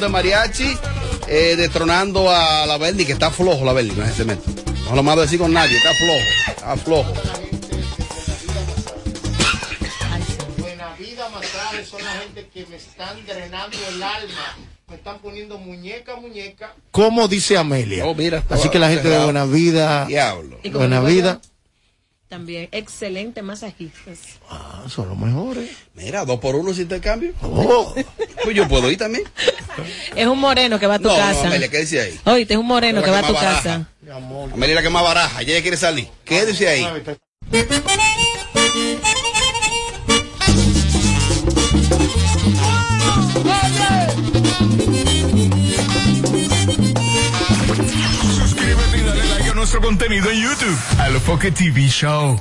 De mariachi, eh, detronando a la Verdi, que está flojo la Verdi con ese segmento. No lo mando a decir con nadie, está flojo, está flojo. Buena vida masaje son la gente que me están drenando el alma. Me están poniendo muñeca, muñeca. Como dice Amelia. Oh, mira, Así que la gente de. Buena Vida, Diablo. Buena Vida, También, excelente masajistas. Ah, son los mejores. Mira, dos por uno sin intercambio. Oh. Pues yo puedo ir también. Es un moreno que va a tu no, casa. no, Amelia, ¿qué dice ahí? Oíste, es un moreno que va a tu casa. Amelia la que más baraja, ella quiere salir. ¿Qué dice ahí? Nuestro contenido en YouTube. Alofoque TV Show.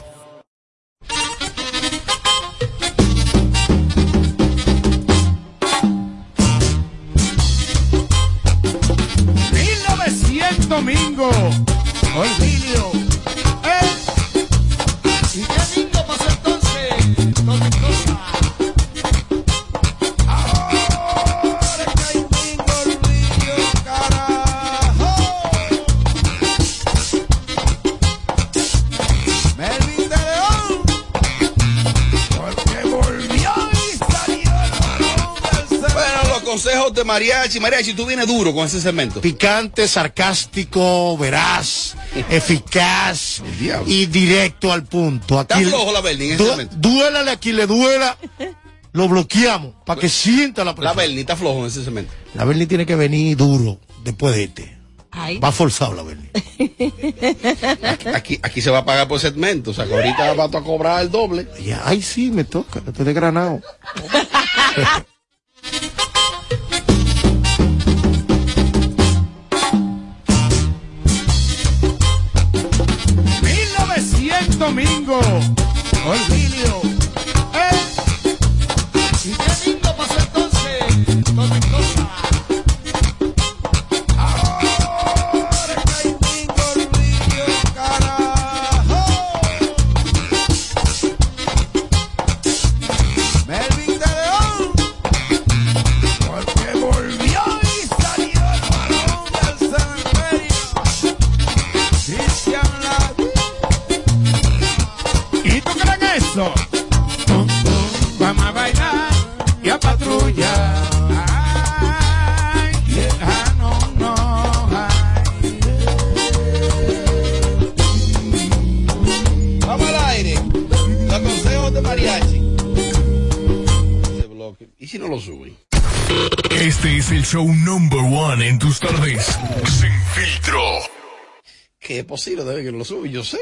domingo. Olvidio. Consejos de Mariachi. Mariachi, tú vienes duro con ese segmento. Picante, sarcástico, veraz, eficaz y directo al punto. Aquí Está flojo la Berni en ese Du- momento. Duélale a quien le duela, lo bloqueamos para que sienta la La presión. Berni está flojo en ese segmento. La Berni tiene que venir duro después de este. Va forzado la Berni. Aquí, aquí se va a pagar por segmento. O sea, que ahorita va a cobrar el doble. Ay, sí, me toca. Estoy de granado. domingo. Olvidio. Show number one en tus tardes. Sin filtro. Que es posible debe que no lo suben, yo sé.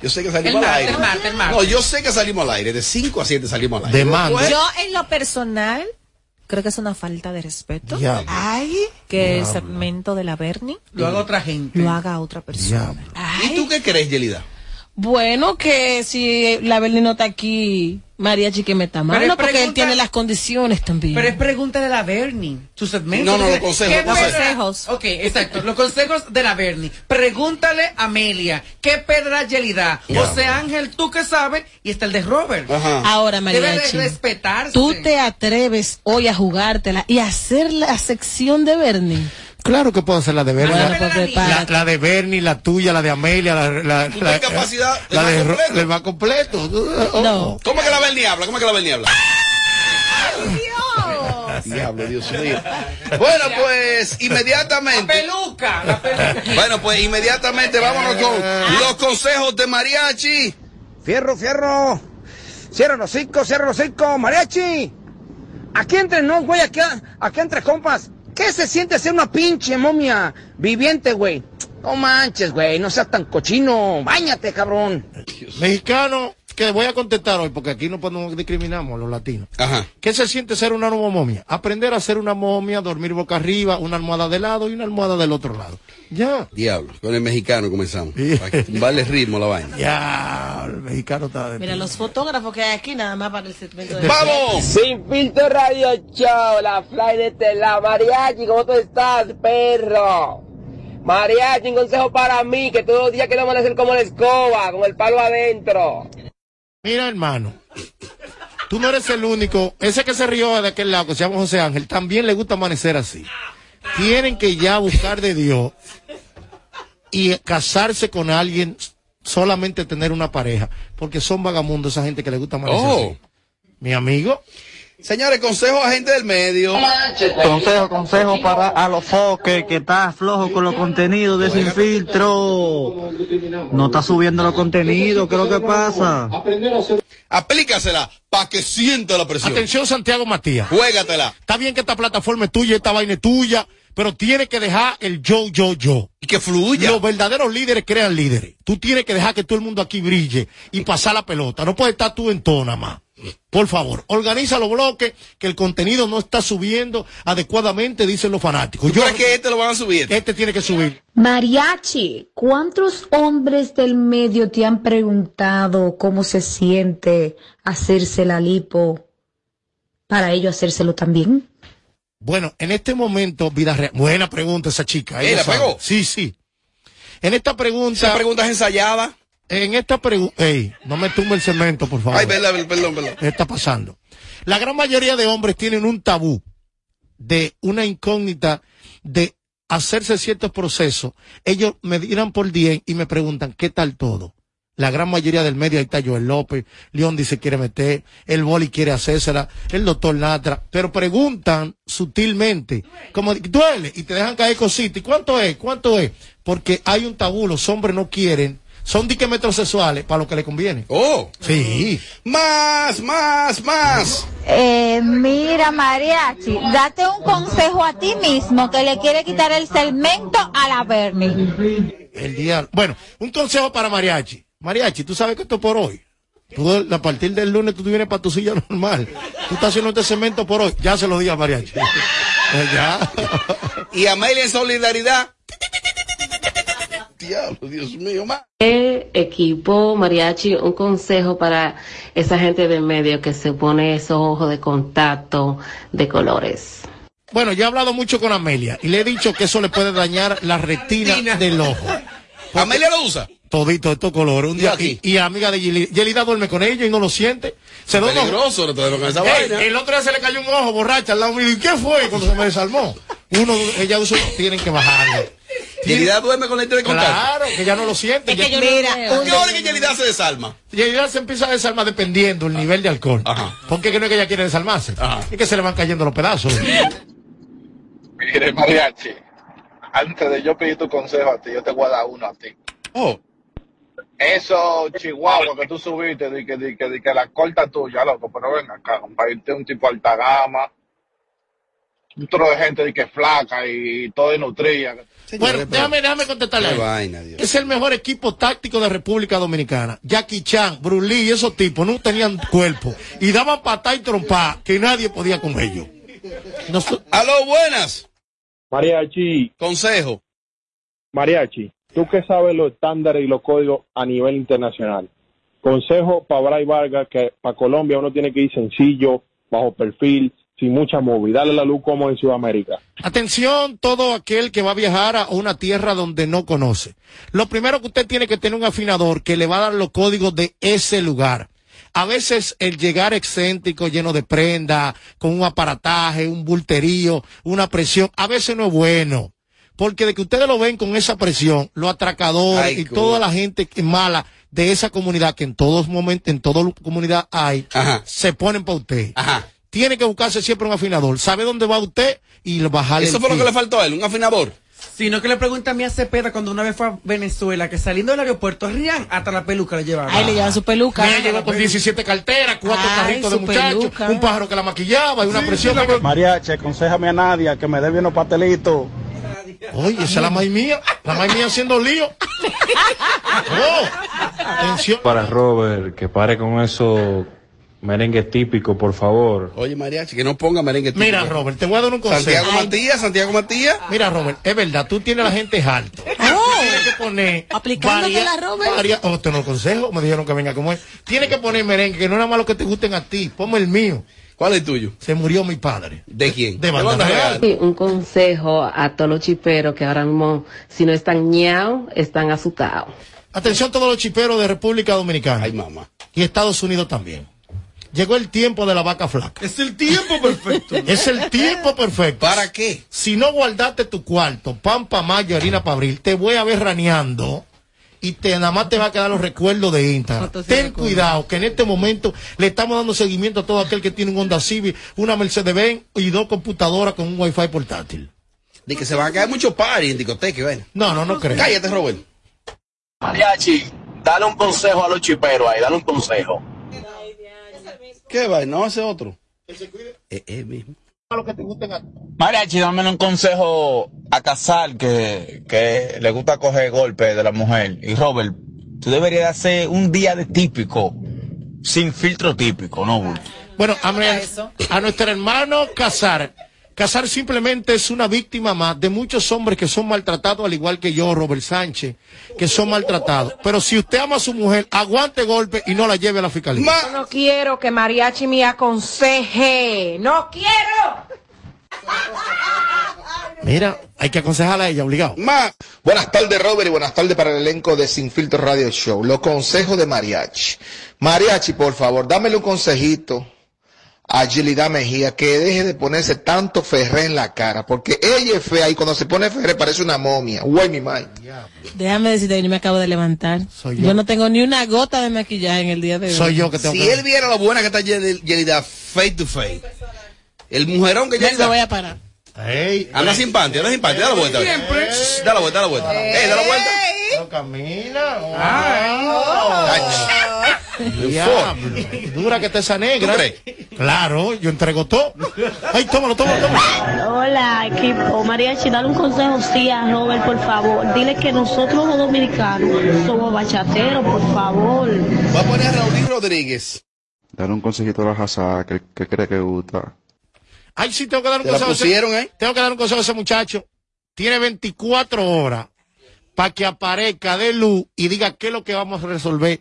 Yo sé que salimos El al aire. el martes, el martes. No, yo sé que salimos al aire. De 5 a 7 salimos al aire. De Yo, en lo personal, creo que es una falta de respeto. Diablo. Ay, que el segmento de la Bernie Lo haga otra gente. lo haga otra persona. ¿Y tú qué crees, Yelida? Bueno, que si la Berni no está aquí, Mariachi que me está Pero es mano, porque él pregunta- tiene las condiciones también. Pero es pregunta de la Bernie. Su segmento. No, no, los consejos, ¿qué consejos. Ok, exacto. Los consejos de la Bernie. Pregúntale a Amelia. ¿Qué pedra Yelida? Ya. José Ángel, tú que sabes. Y está el de Robert. Ahora, Debe Mariachi, de respetarse. tú te atreves hoy a jugártela y a hacer la sección de Bernie. Claro que puedo hacer la de Bernie. Bueno, la, pues la, prepárate. la de Bernie, la tuya, la de Amelia, la, la, ¿Tú la, tienes capacidad del la más de completo? del más completo. No. ¿Cómo es que la Berni habla? ¿Cómo es que la Berni habla? Diablo, Dios mío. Bueno, pues inmediatamente. peluca, la peluca. Bueno, pues inmediatamente vámonos con los consejos de Mariachi. Fierro, fierro. Cierra los cinco, cierra los cinco. Mariachi. Aquí entre nos, güey, aquí, aquí entre compas. ¿Qué se siente ser una pinche momia viviente, güey? No manches, güey, no seas tan cochino. Báñate, cabrón. Mexicano, que voy a contestar hoy, porque aquí no podemos discriminamos a los latinos. Ajá. ¿Qué se siente ser una nueva momia? Aprender a ser una momia, dormir boca arriba, una almohada de lado y una almohada del otro lado. Ya. Diablo, con el mexicano comenzamos. Tumbarle ritmo la vaina. Ya, el mexicano está de Mira, los fotógrafos que hay aquí nada más para el segmento de ¡Vamos! Sin filtro radio show, la fly de tela. Mariachi, ¿cómo tú estás, perro? Mariachi, un consejo para mí, que todos los días quiero amanecer como la escoba, con el palo adentro. Mira, hermano. Tú no eres el único. Ese que se rió de aquel lado, que se llama José Ángel, también le gusta amanecer así. Tienen que ya buscar de Dios y casarse con alguien, solamente tener una pareja, porque son vagabundos esa gente que le gusta amanecer Oh. así. Mi amigo, Señores, consejo a gente del medio. Consejo, consejo para a los foques que está flojo con los contenidos de Sin Filtro. No está subiendo los contenidos, ¿qué es lo que pasa? Aplícasela para que sienta la presión. Atención, Santiago Matías. Juégatela. Está bien que esta plataforma es tuya, esta vaina es tuya, pero tiene que dejar el yo, yo, yo. Y que fluya. Los verdaderos líderes crean líderes. Tú tienes que dejar que todo el mundo aquí brille y pasar la pelota. No puedes estar tú en tona más. Por favor, organiza los bloques, que el contenido no está subiendo adecuadamente, dicen los fanáticos. ¿Tú crees que este lo van a subir? Este tiene que subir. Mariachi, ¿cuántos hombres del medio te han preguntado cómo se siente hacerse la lipo para ellos hacérselo también? Bueno, en este momento, vida real. Buena pregunta esa chica. ¿Eh, la pegó? Sí, sí. En esta pregunta. Esa pregunta es ensayada. En esta pregunta. Ey, no me tumbe el cemento, por favor. Ay, perdón, perdón, perdón. ¿Qué está pasando? La gran mayoría de hombres tienen un tabú de una incógnita de hacerse ciertos procesos. Ellos me miran por 10 y me preguntan, ¿qué tal todo? La gran mayoría del medio, ahí está Joel López, León dice quiere meter, el boli quiere hacérsela, el doctor Natra, pero preguntan sutilmente, como duele, y te dejan caer cositas, ¿y cuánto es? ¿Cuánto es? Porque hay un tabú, los hombres no quieren, son dique metrosexuales para lo que le conviene. Oh. Sí. Más, más, más. Eh, mira, Mariachi, date un consejo a ti mismo que le quiere quitar el segmento a la Bernie. El día, bueno, un consejo para Mariachi. Mariachi, tú sabes que esto es por hoy. Tú, a partir del lunes tú vienes para tu silla normal. Tú estás haciendo este cemento por hoy. Ya se lo di a Mariachi. Eh, ya. Y Amelia en solidaridad. Diablo, Dios mío, más. Eh, equipo mariachi, un consejo para esa gente del medio que se pone esos ojos de contacto de colores. Bueno, yo he hablado mucho con Amelia y le he dicho que eso le puede dañar la retina del ojo. ¿Amelia lo usa? Todito estos colores. Un día, y, y amiga de Yelida. Yelida duerme con ella y no lo siente. Se ojo. Peligroso, no te con esa Ey, vaina. El otro día se le cayó un ojo borracha al lado mío. ¿Y qué fue cuando se me desarmó? Uno, ella usa, tienen que bajarle. Yelida duerme con la de contacto. Claro, que ya no lo siente. Es que Ya- Mira, veo. ¿a qué hora que Yelida se desarma? Yelida se empieza a desarmar dependiendo el nivel de alcohol. Porque que no es que ella quiere desarmarse. Es que se le van cayendo los pedazos. Mire, Mariachi, antes de yo pedir tu consejo a ti, yo te voy a dar uno a ti. Oh. Eso, Chihuahua, que tú subiste, de que, de que, de que la corta tuya, loco, pero ven acá, para irte un tipo alta gama, un trozo de gente de que flaca y todo nutrida. Bueno, déjame, déjame contestarle. vaina. Es el mejor equipo táctico de República Dominicana. Jackie Chan, Bruce Lee y esos tipos no tenían cuerpo. Y daban patá y trompa que nadie podía con ellos. Aló, buenas. Mariachi. Consejo. Mariachi, tú que sabes los estándares y los códigos a nivel internacional. Consejo para Bray Vargas que para Colombia uno tiene que ir sencillo, bajo perfil, sin mucha movida. Dale la luz como en Sudamérica. Atención, todo aquel que va a viajar a una tierra donde no conoce. Lo primero que usted tiene que tener un afinador que le va a dar los códigos de ese lugar. A veces el llegar excéntrico, lleno de prenda, con un aparataje, un bulterío, una presión, a veces no es bueno. Porque de que ustedes lo ven con esa presión, los atracadores Ay, y toda la gente que- mala de esa comunidad, que en todos momentos, en toda comunidad hay, se ponen para usted. Tiene que buscarse siempre un afinador. ¿Sabe dónde va usted? Y bajarle Eso el fue lo que le faltó a él, un afinador. Sino que le pregunta a mí a Cepeda cuando una vez fue a Venezuela que saliendo del aeropuerto Rian hasta la peluca le llevaba. Ahí le llevan su peluca. Mira, llegó con 17 carteras, cuatro Ay, carritos de muchachos, un pájaro que la maquillaba y una presión. Mariachi, aconsejame a Nadia que me dé bien unos pastelitos. Oye, esa es la maíz mía. La maíz mía haciendo lío. Oh, atención. Para Robert, que pare con eso merengue típico, por favor. Oye, Mariachi, que no ponga merengue típico. Mira, Robert, te voy a dar un consejo. Santiago Matías, Santiago Matías. Mira, Robert, es verdad, tú tienes la gente alto. Tienes que poner. Aplicándotela, Robert. varias- oh, te no consejo, me dijeron que venga como es. Tienes que poner merengue, que no es nada más lo que te gusten a ti. Ponme el mío. ¿Cuál es el tuyo? Se murió mi padre. ¿De quién? De banda real. Sí, un consejo a todos los chiperos que ahora mismo, si no están ñao, están asustados. Atención todos los chiperos de República Dominicana. Ay, mamá. Y Estados Unidos también. Llegó el tiempo de la vaca flaca. Es el tiempo perfecto. Es el tiempo perfecto. ¿Para qué? Si no guardaste tu cuarto, pan pa mayo, harina pa abril, te voy a ver raneando y te nada más te va a quedar los recuerdos de Instagram. Ten cuidado que en este momento le estamos dando seguimiento a todo aquel que tiene un Honda Civic, una Mercedes-Benz y dos computadoras con un Wi-Fi portátil. De que se van a caer muchos paris en discoteca, ven. No, no, no creo. Cállate, Robert. Mariachi, dale un consejo a los chiperos ahí, dale un consejo. ¿Qué va? No, ese otro. Eh, eh, mismo. Mariachi, dame un consejo a Casal que, que le gusta coger golpes de la mujer. Y Robert, tú deberías hacer un día de típico, sin filtro típico, ¿no? Bueno, a, a nuestro hermano Casar. Casar simplemente es una víctima más de muchos hombres que son maltratados, al igual que yo, Robert Sánchez, que son maltratados. Pero si usted ama a su mujer, aguante golpe y no la lleve a la fiscalía. Yo no quiero que Mariachi me aconseje. No quiero. Mira, hay que aconsejarla a ella, obligado. Ma, buenas tardes Robert y buenas tardes para el elenco de Sin Filtro Radio Show. Los consejos de Mariachi. Mariachi, por favor, dámele un consejito a Gilida Mejía que deje de ponerse tanto ferré en la cara, porque ella es fea y cuando se pone ferré parece una momia. Güey, mi madre. Déjame decirte que yo me acabo de levantar. yo. no tengo ni una gota de maquillaje en el día de hoy. Si él viera lo buena que está Yel- Yelida face to face. El mujerón que Ya se voy a parar. Anda sin panty, anda sin panty. Da la vuelta. Siempre. Da la vuelta, da la vuelta. Da la vuelta. No camina. Ay. Diablo. Dura que te esa negra. Claro, yo entrego todo. Ay, tómalo, tómalo, tómalo. Hola, equipo. Mariachi, dale un consejo sí a Robert, por favor. Dile que nosotros los dominicanos somos bachateros, por favor. Va a poner a Raúl Rodríguez. Dar un consejito a la Hazá que, que cree que gusta. Ay, sí, tengo que dar un ¿Te la consejo. a ese- pusieron, eh? Tengo que dar un consejo a ese muchacho. Tiene 24 horas para que aparezca de luz y diga qué es lo que vamos a resolver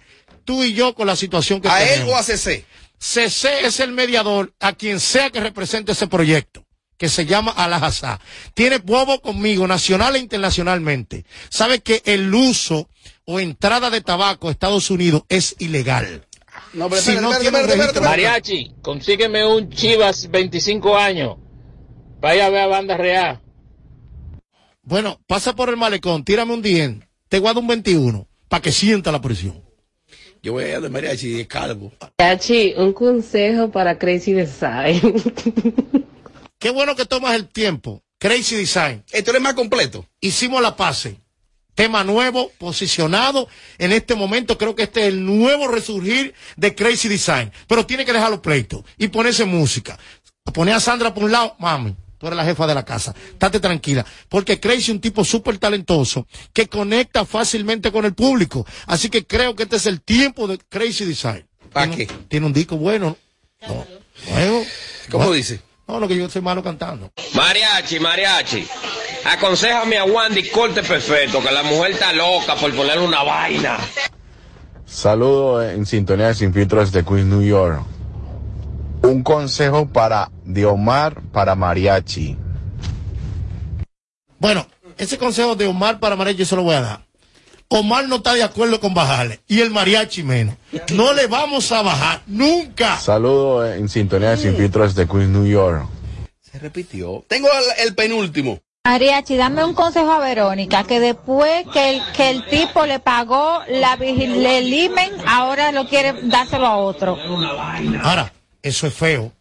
tú y yo con la situación que ¿A él tenemos. o a CC? CC es el mediador a quien sea que represente ese proyecto, que se llama Alajazá. Tiene bobo conmigo, nacional e internacionalmente. Sabe que el uso o entrada de tabaco a Estados Unidos es ilegal. No, Si no tiene registro- Mariachi, consígueme un Chivas 25 años ir a ver a Banda Real. Bueno, pasa por el malecón, tírame un 10, te guardo un 21, para que sienta la presión. Yo voy a de mariachi de calvo. Mariachi, un consejo para Crazy Design. Qué bueno que tomas el tiempo. Crazy Design. Esto es más completo. Hicimos la pase. Tema nuevo, posicionado. En este momento creo que este es el nuevo resurgir de Crazy Design. Pero tiene que dejar los pleitos y ponerse música. Poner a Sandra por un lado, mami. Tú eres la jefa de la casa. Estate tranquila. Porque Crazy es un tipo súper talentoso que conecta fácilmente con el público. Así que creo que este es el tiempo de Crazy Design. ¿Para Tiene- qué? Tiene un disco bueno. No. ¿Cómo Bueno. dice? No, no, que yo soy malo cantando. Mariachi, mariachi. Aconsejame a Wandy corte perfecto, que la mujer está loca por ponerle una vaina. Saludo en sintonía de Sin Filtro desde Queens, New York. Un consejo para Diomar para Mariachi. Bueno, ese consejo de Omar para Mariachi se lo voy a dar. Omar no está de acuerdo con bajarle y el mariachi menos. No le vamos a bajar nunca. Saludo en sintonía de Sin Filtro desde Queens, New York. Se repitió. Tengo el, el penúltimo. Mariachi, dame un consejo a Verónica, que después que el, que el tipo le pagó la vigil- el limen, ahora lo quiere dárselo a otro. Ahora, eso es feo.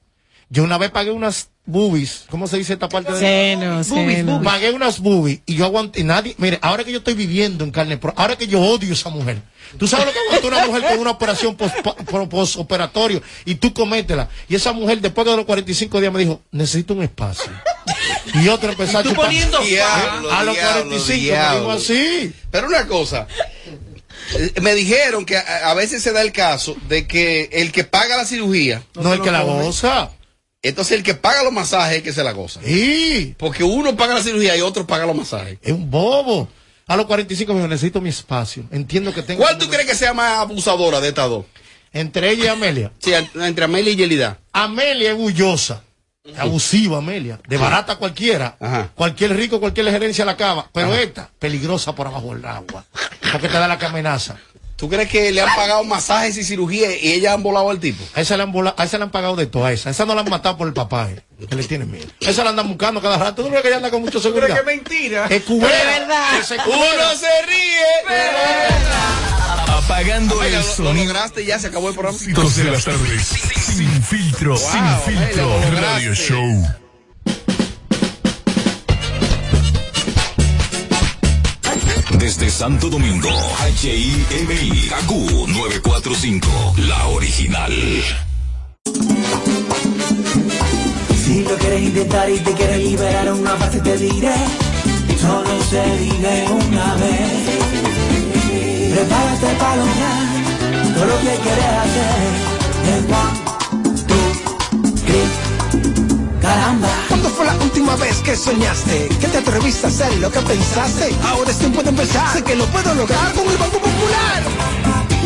Yo una vez pagué unas boobies, ¿cómo se dice esta parte de Senos, Boobies, senos. boobies. Pagué unas boobies y yo aguanté, nadie, mire, ahora que yo estoy viviendo en carne, pro- ahora que yo odio a esa mujer. Tú sabes lo que aguanta una mujer con una operación pos- po- postoperatorio y tú cométela. Y esa mujer después de los 45 días me dijo, necesito un espacio. Y otra empezó a chupar. poniendo Diablo, a los diablo, 45 me diablo. dijo así. Pero una cosa. Eh, Me dijeron que a, a veces se da el caso de que el que paga la cirugía No, el que la goza. Entonces el que paga los masajes es el que se la goza. Sí. Porque uno paga la cirugía y otro paga los masajes. Es un bobo. A los 45 me necesito mi espacio. Entiendo que tengo. ¿Cuál tú crees que sea más abusadora de estas dos? Entre ella y Amelia. Sí, entre Amelia y Yelida. Amelia es bullosa. Abusiva, Amelia. De barata cualquiera. Cualquier rico, cualquier gerencia la acaba. Pero esta, peligrosa por abajo del agua. Porque te da la que amenaza. ¿Tú crees que le han pagado masajes y cirugía y ellas han volado al tipo? A esa le han, vola- a esa le han pagado de todo a esa. A esa no la han matado por el papá, eh, que le tiene miedo. A esa la andan buscando cada rato. ¿Tú no crees que ella anda con mucha seguridad? Pero que mentira. Es cubera. De verdad. Es. Uno se ríe. Apagando Oiga, el lo- lo sonido lograste y ya se acabó el programa. de las tardes. Sin filtro, Wow, sin hey, filtro. Radio Show. Desde Santo Domingo, HIMI, KQ 945, la original. Si lo quieres intentar y te quieres liberar una parte te diré Solo se vive una vez Prepárate para lograr todo lo que quieres hacer En one, two, three, caramba ¿Cuándo fue la última vez que soñaste? Que te atreviste a hacer lo que pensaste. Ahora es tiempo de empezar. Sé que lo puedo lograr con el Banco Popular.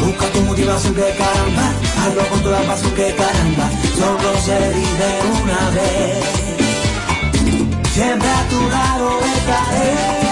Busca tu motivación que caramba Hazlo con toda pasión que caramba Solo se vive una vez Siempre a tu lado estaré Es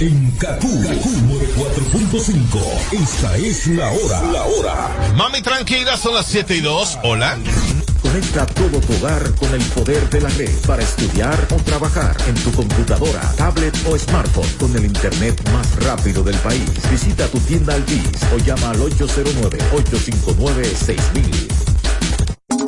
En Kaku, 4.5. Esta es la hora. La hora. Mami, tranquila, son las 7 y 2. Hola. Conecta todo tu hogar con el poder de la red para estudiar o trabajar en tu computadora, tablet o smartphone con el internet más rápido del país. Visita tu tienda Altis o llama al 809-859-6000.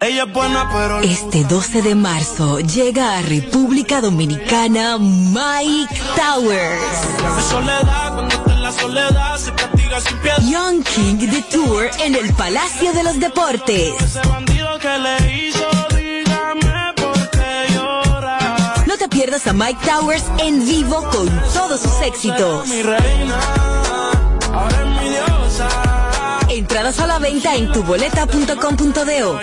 Este 12 de marzo llega a República Dominicana Mike Towers. Young King de Tour en el Palacio de los Deportes. No te pierdas a Mike Towers en vivo con todos sus éxitos. Entradas a la venta en tuboleta.com.do.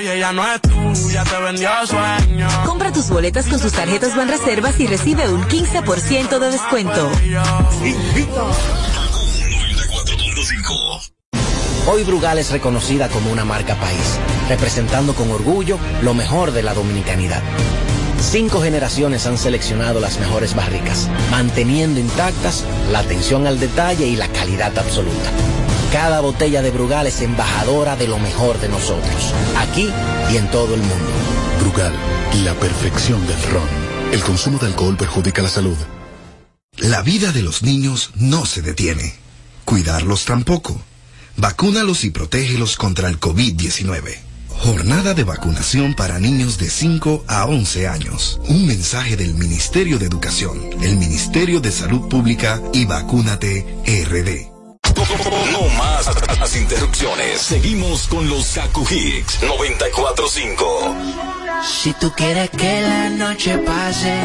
Compra tus boletas con sus tarjetas Banreservas y recibe un 15% de descuento. Hoy Brugal es reconocida como una marca país, representando con orgullo lo mejor de la dominicanidad. Cinco generaciones han seleccionado las mejores barricas, manteniendo intactas la atención al detalle y la calidad absoluta. Cada botella de Brugal es embajadora de lo mejor de nosotros, aquí y en todo el mundo. Brugal, la perfección del ron. El consumo de alcohol perjudica la salud. La vida de los niños no se detiene. Cuidarlos tampoco. Vacúnalos y protégelos contra el COVID-19. Jornada de vacunación para niños de 5 a 11 años. Un mensaje del Ministerio de Educación, el Ministerio de Salud Pública y Vacúnate RD. No más las interrupciones. Seguimos con los Kaku Hicks 945. Si tú quieres que la noche pase,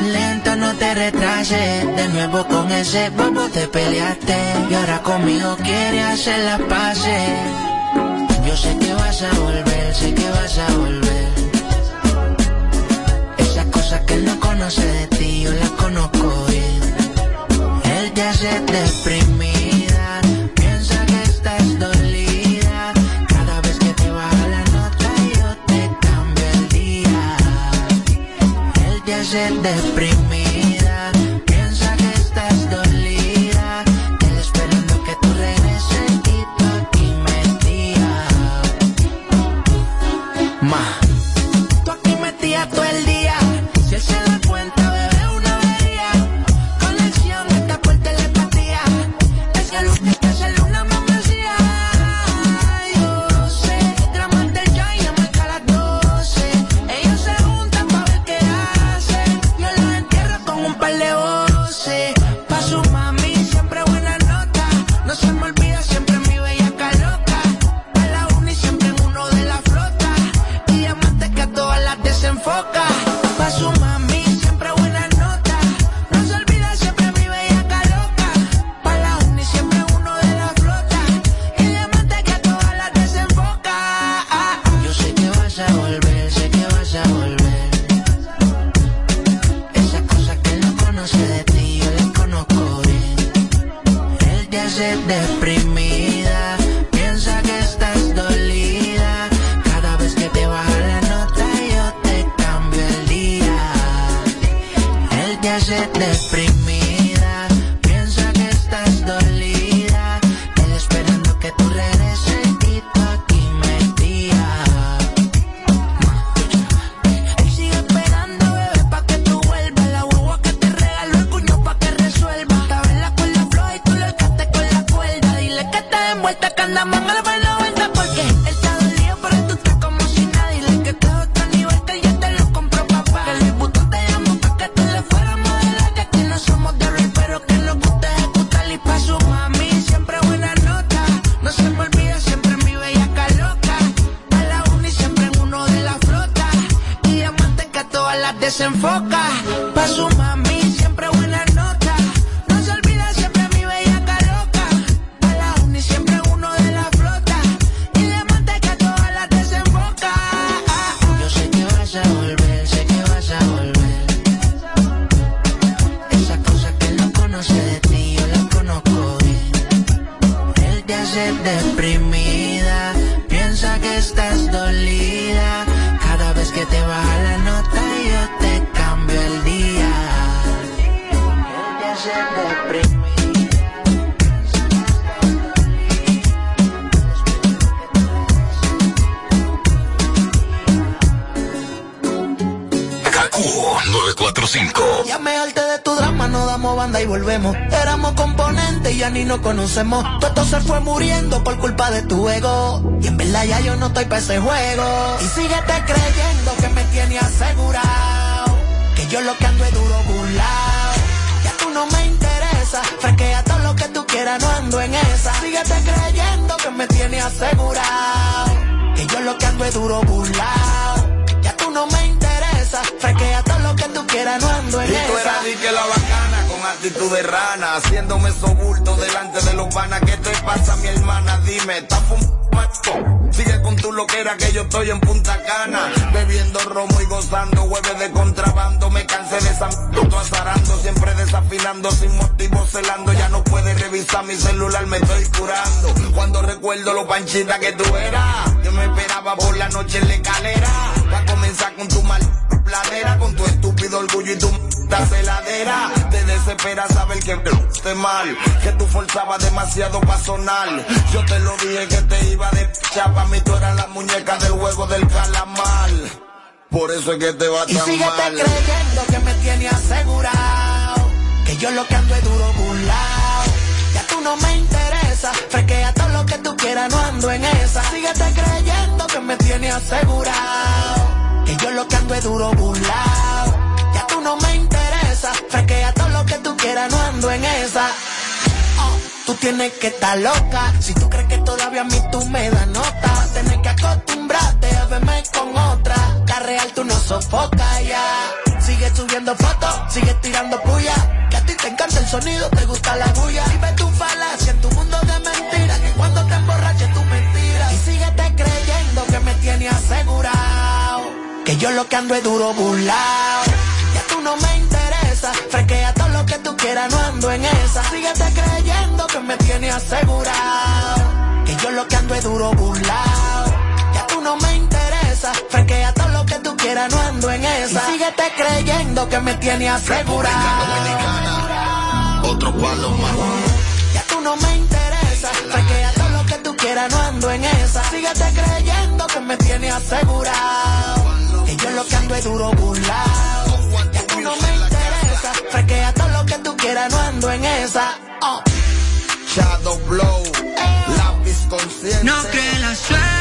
lento no te retrases. De nuevo con ese bobo te peleaste. Y ahora conmigo quieres hacer las paces. Yo sé que vas a volver, sé que vas a volver. Esas cosas que él no conoce de ti, yo las conozco bien. Él te hace deprimida, Él te banda y volvemos. Éramos componentes y ya ni nos conocemos. Todo esto se fue muriendo por culpa de tu ego. Y en verdad ya yo no estoy para ese juego. Y síguete creyendo que me tiene asegurado. Que yo lo que ando es duro burlao. Ya tú no me interesa. Fresquea todo lo que tú quieras, no ando en esa. Síguete creyendo que me tiene asegurado. Que yo lo que ando es duro burlao. Ya tú no me interesa. Fresquea todo lo que tú quieras, no ando en Y tú esa. eras di que la bacana actitud de rana, haciéndome sobulto delante de los panas. ¿Qué te pasa, mi hermana? Dime, ¿estás fumando? Sigue con tu loquera que yo estoy en Punta Cana, bebiendo romo y gozando hueves de contrabando. Me cansé de esa azarando, siempre desafinando, sin motivo celando. Ya no puedes revisar mi celular, me estoy curando. Cuando recuerdo lo panchita que tú eras, yo me esperaba por la noche en la escalera. Va a comenzar con tu mal pladera, con tu estúpido orgullo y tu m- celadera. Te desespera saber que te mal, que tú forzabas demasiado pa' sonar. Yo te lo dije que te iba de chapa, mí tú eras la muñeca del juego del calamar. Por eso es que te va Y tan mal. creyendo que me tiene asegurado. Que yo lo que ando es duro burlao. Ya tú no me interesa. Fresquea todo lo que tú quieras, no ando en esa. Síguete creyendo que me tiene asegurado. Que yo lo que ando es duro burlao. Quieras, no ando en esa. Oh, Tú tienes que estar loca. Si tú crees que todavía a mí tú me das nota, tener que acostumbrarte a verme con otra. Carreal tú no sofocas ya. Sigue subiendo fotos, sigue tirando puya. Que a ti te encanta el sonido, te gusta la bulla. Y ve tu falacia en tu mundo de mentiras. Que cuando te emborraches tú mentiras. Y síguete creyendo que me tiene asegurado. Que yo lo que ando es duro burlao. Ya tú no me interesa. Fresquea todo quieras, no ando en esa. Síguete creyendo que me tiene asegurado. Que yo lo que ando es duro burlao. Ya tú no me interesa. Fresquea todo lo que tú quieras, no ando en esa. Y síguete creyendo que me tiene asegurado. Otro palo más. Ya tú no me interesa. Fresquea todo lo que tú quieras, no ando en esa. Síguete creyendo que me tiene asegurado. Que yo lo que ando es duro burlao. Ya tú no me interesa. Fresquea todo lo quiera, no ando en esa. Oh. Shadow Blow, lápiz consciente. No cree la suerte.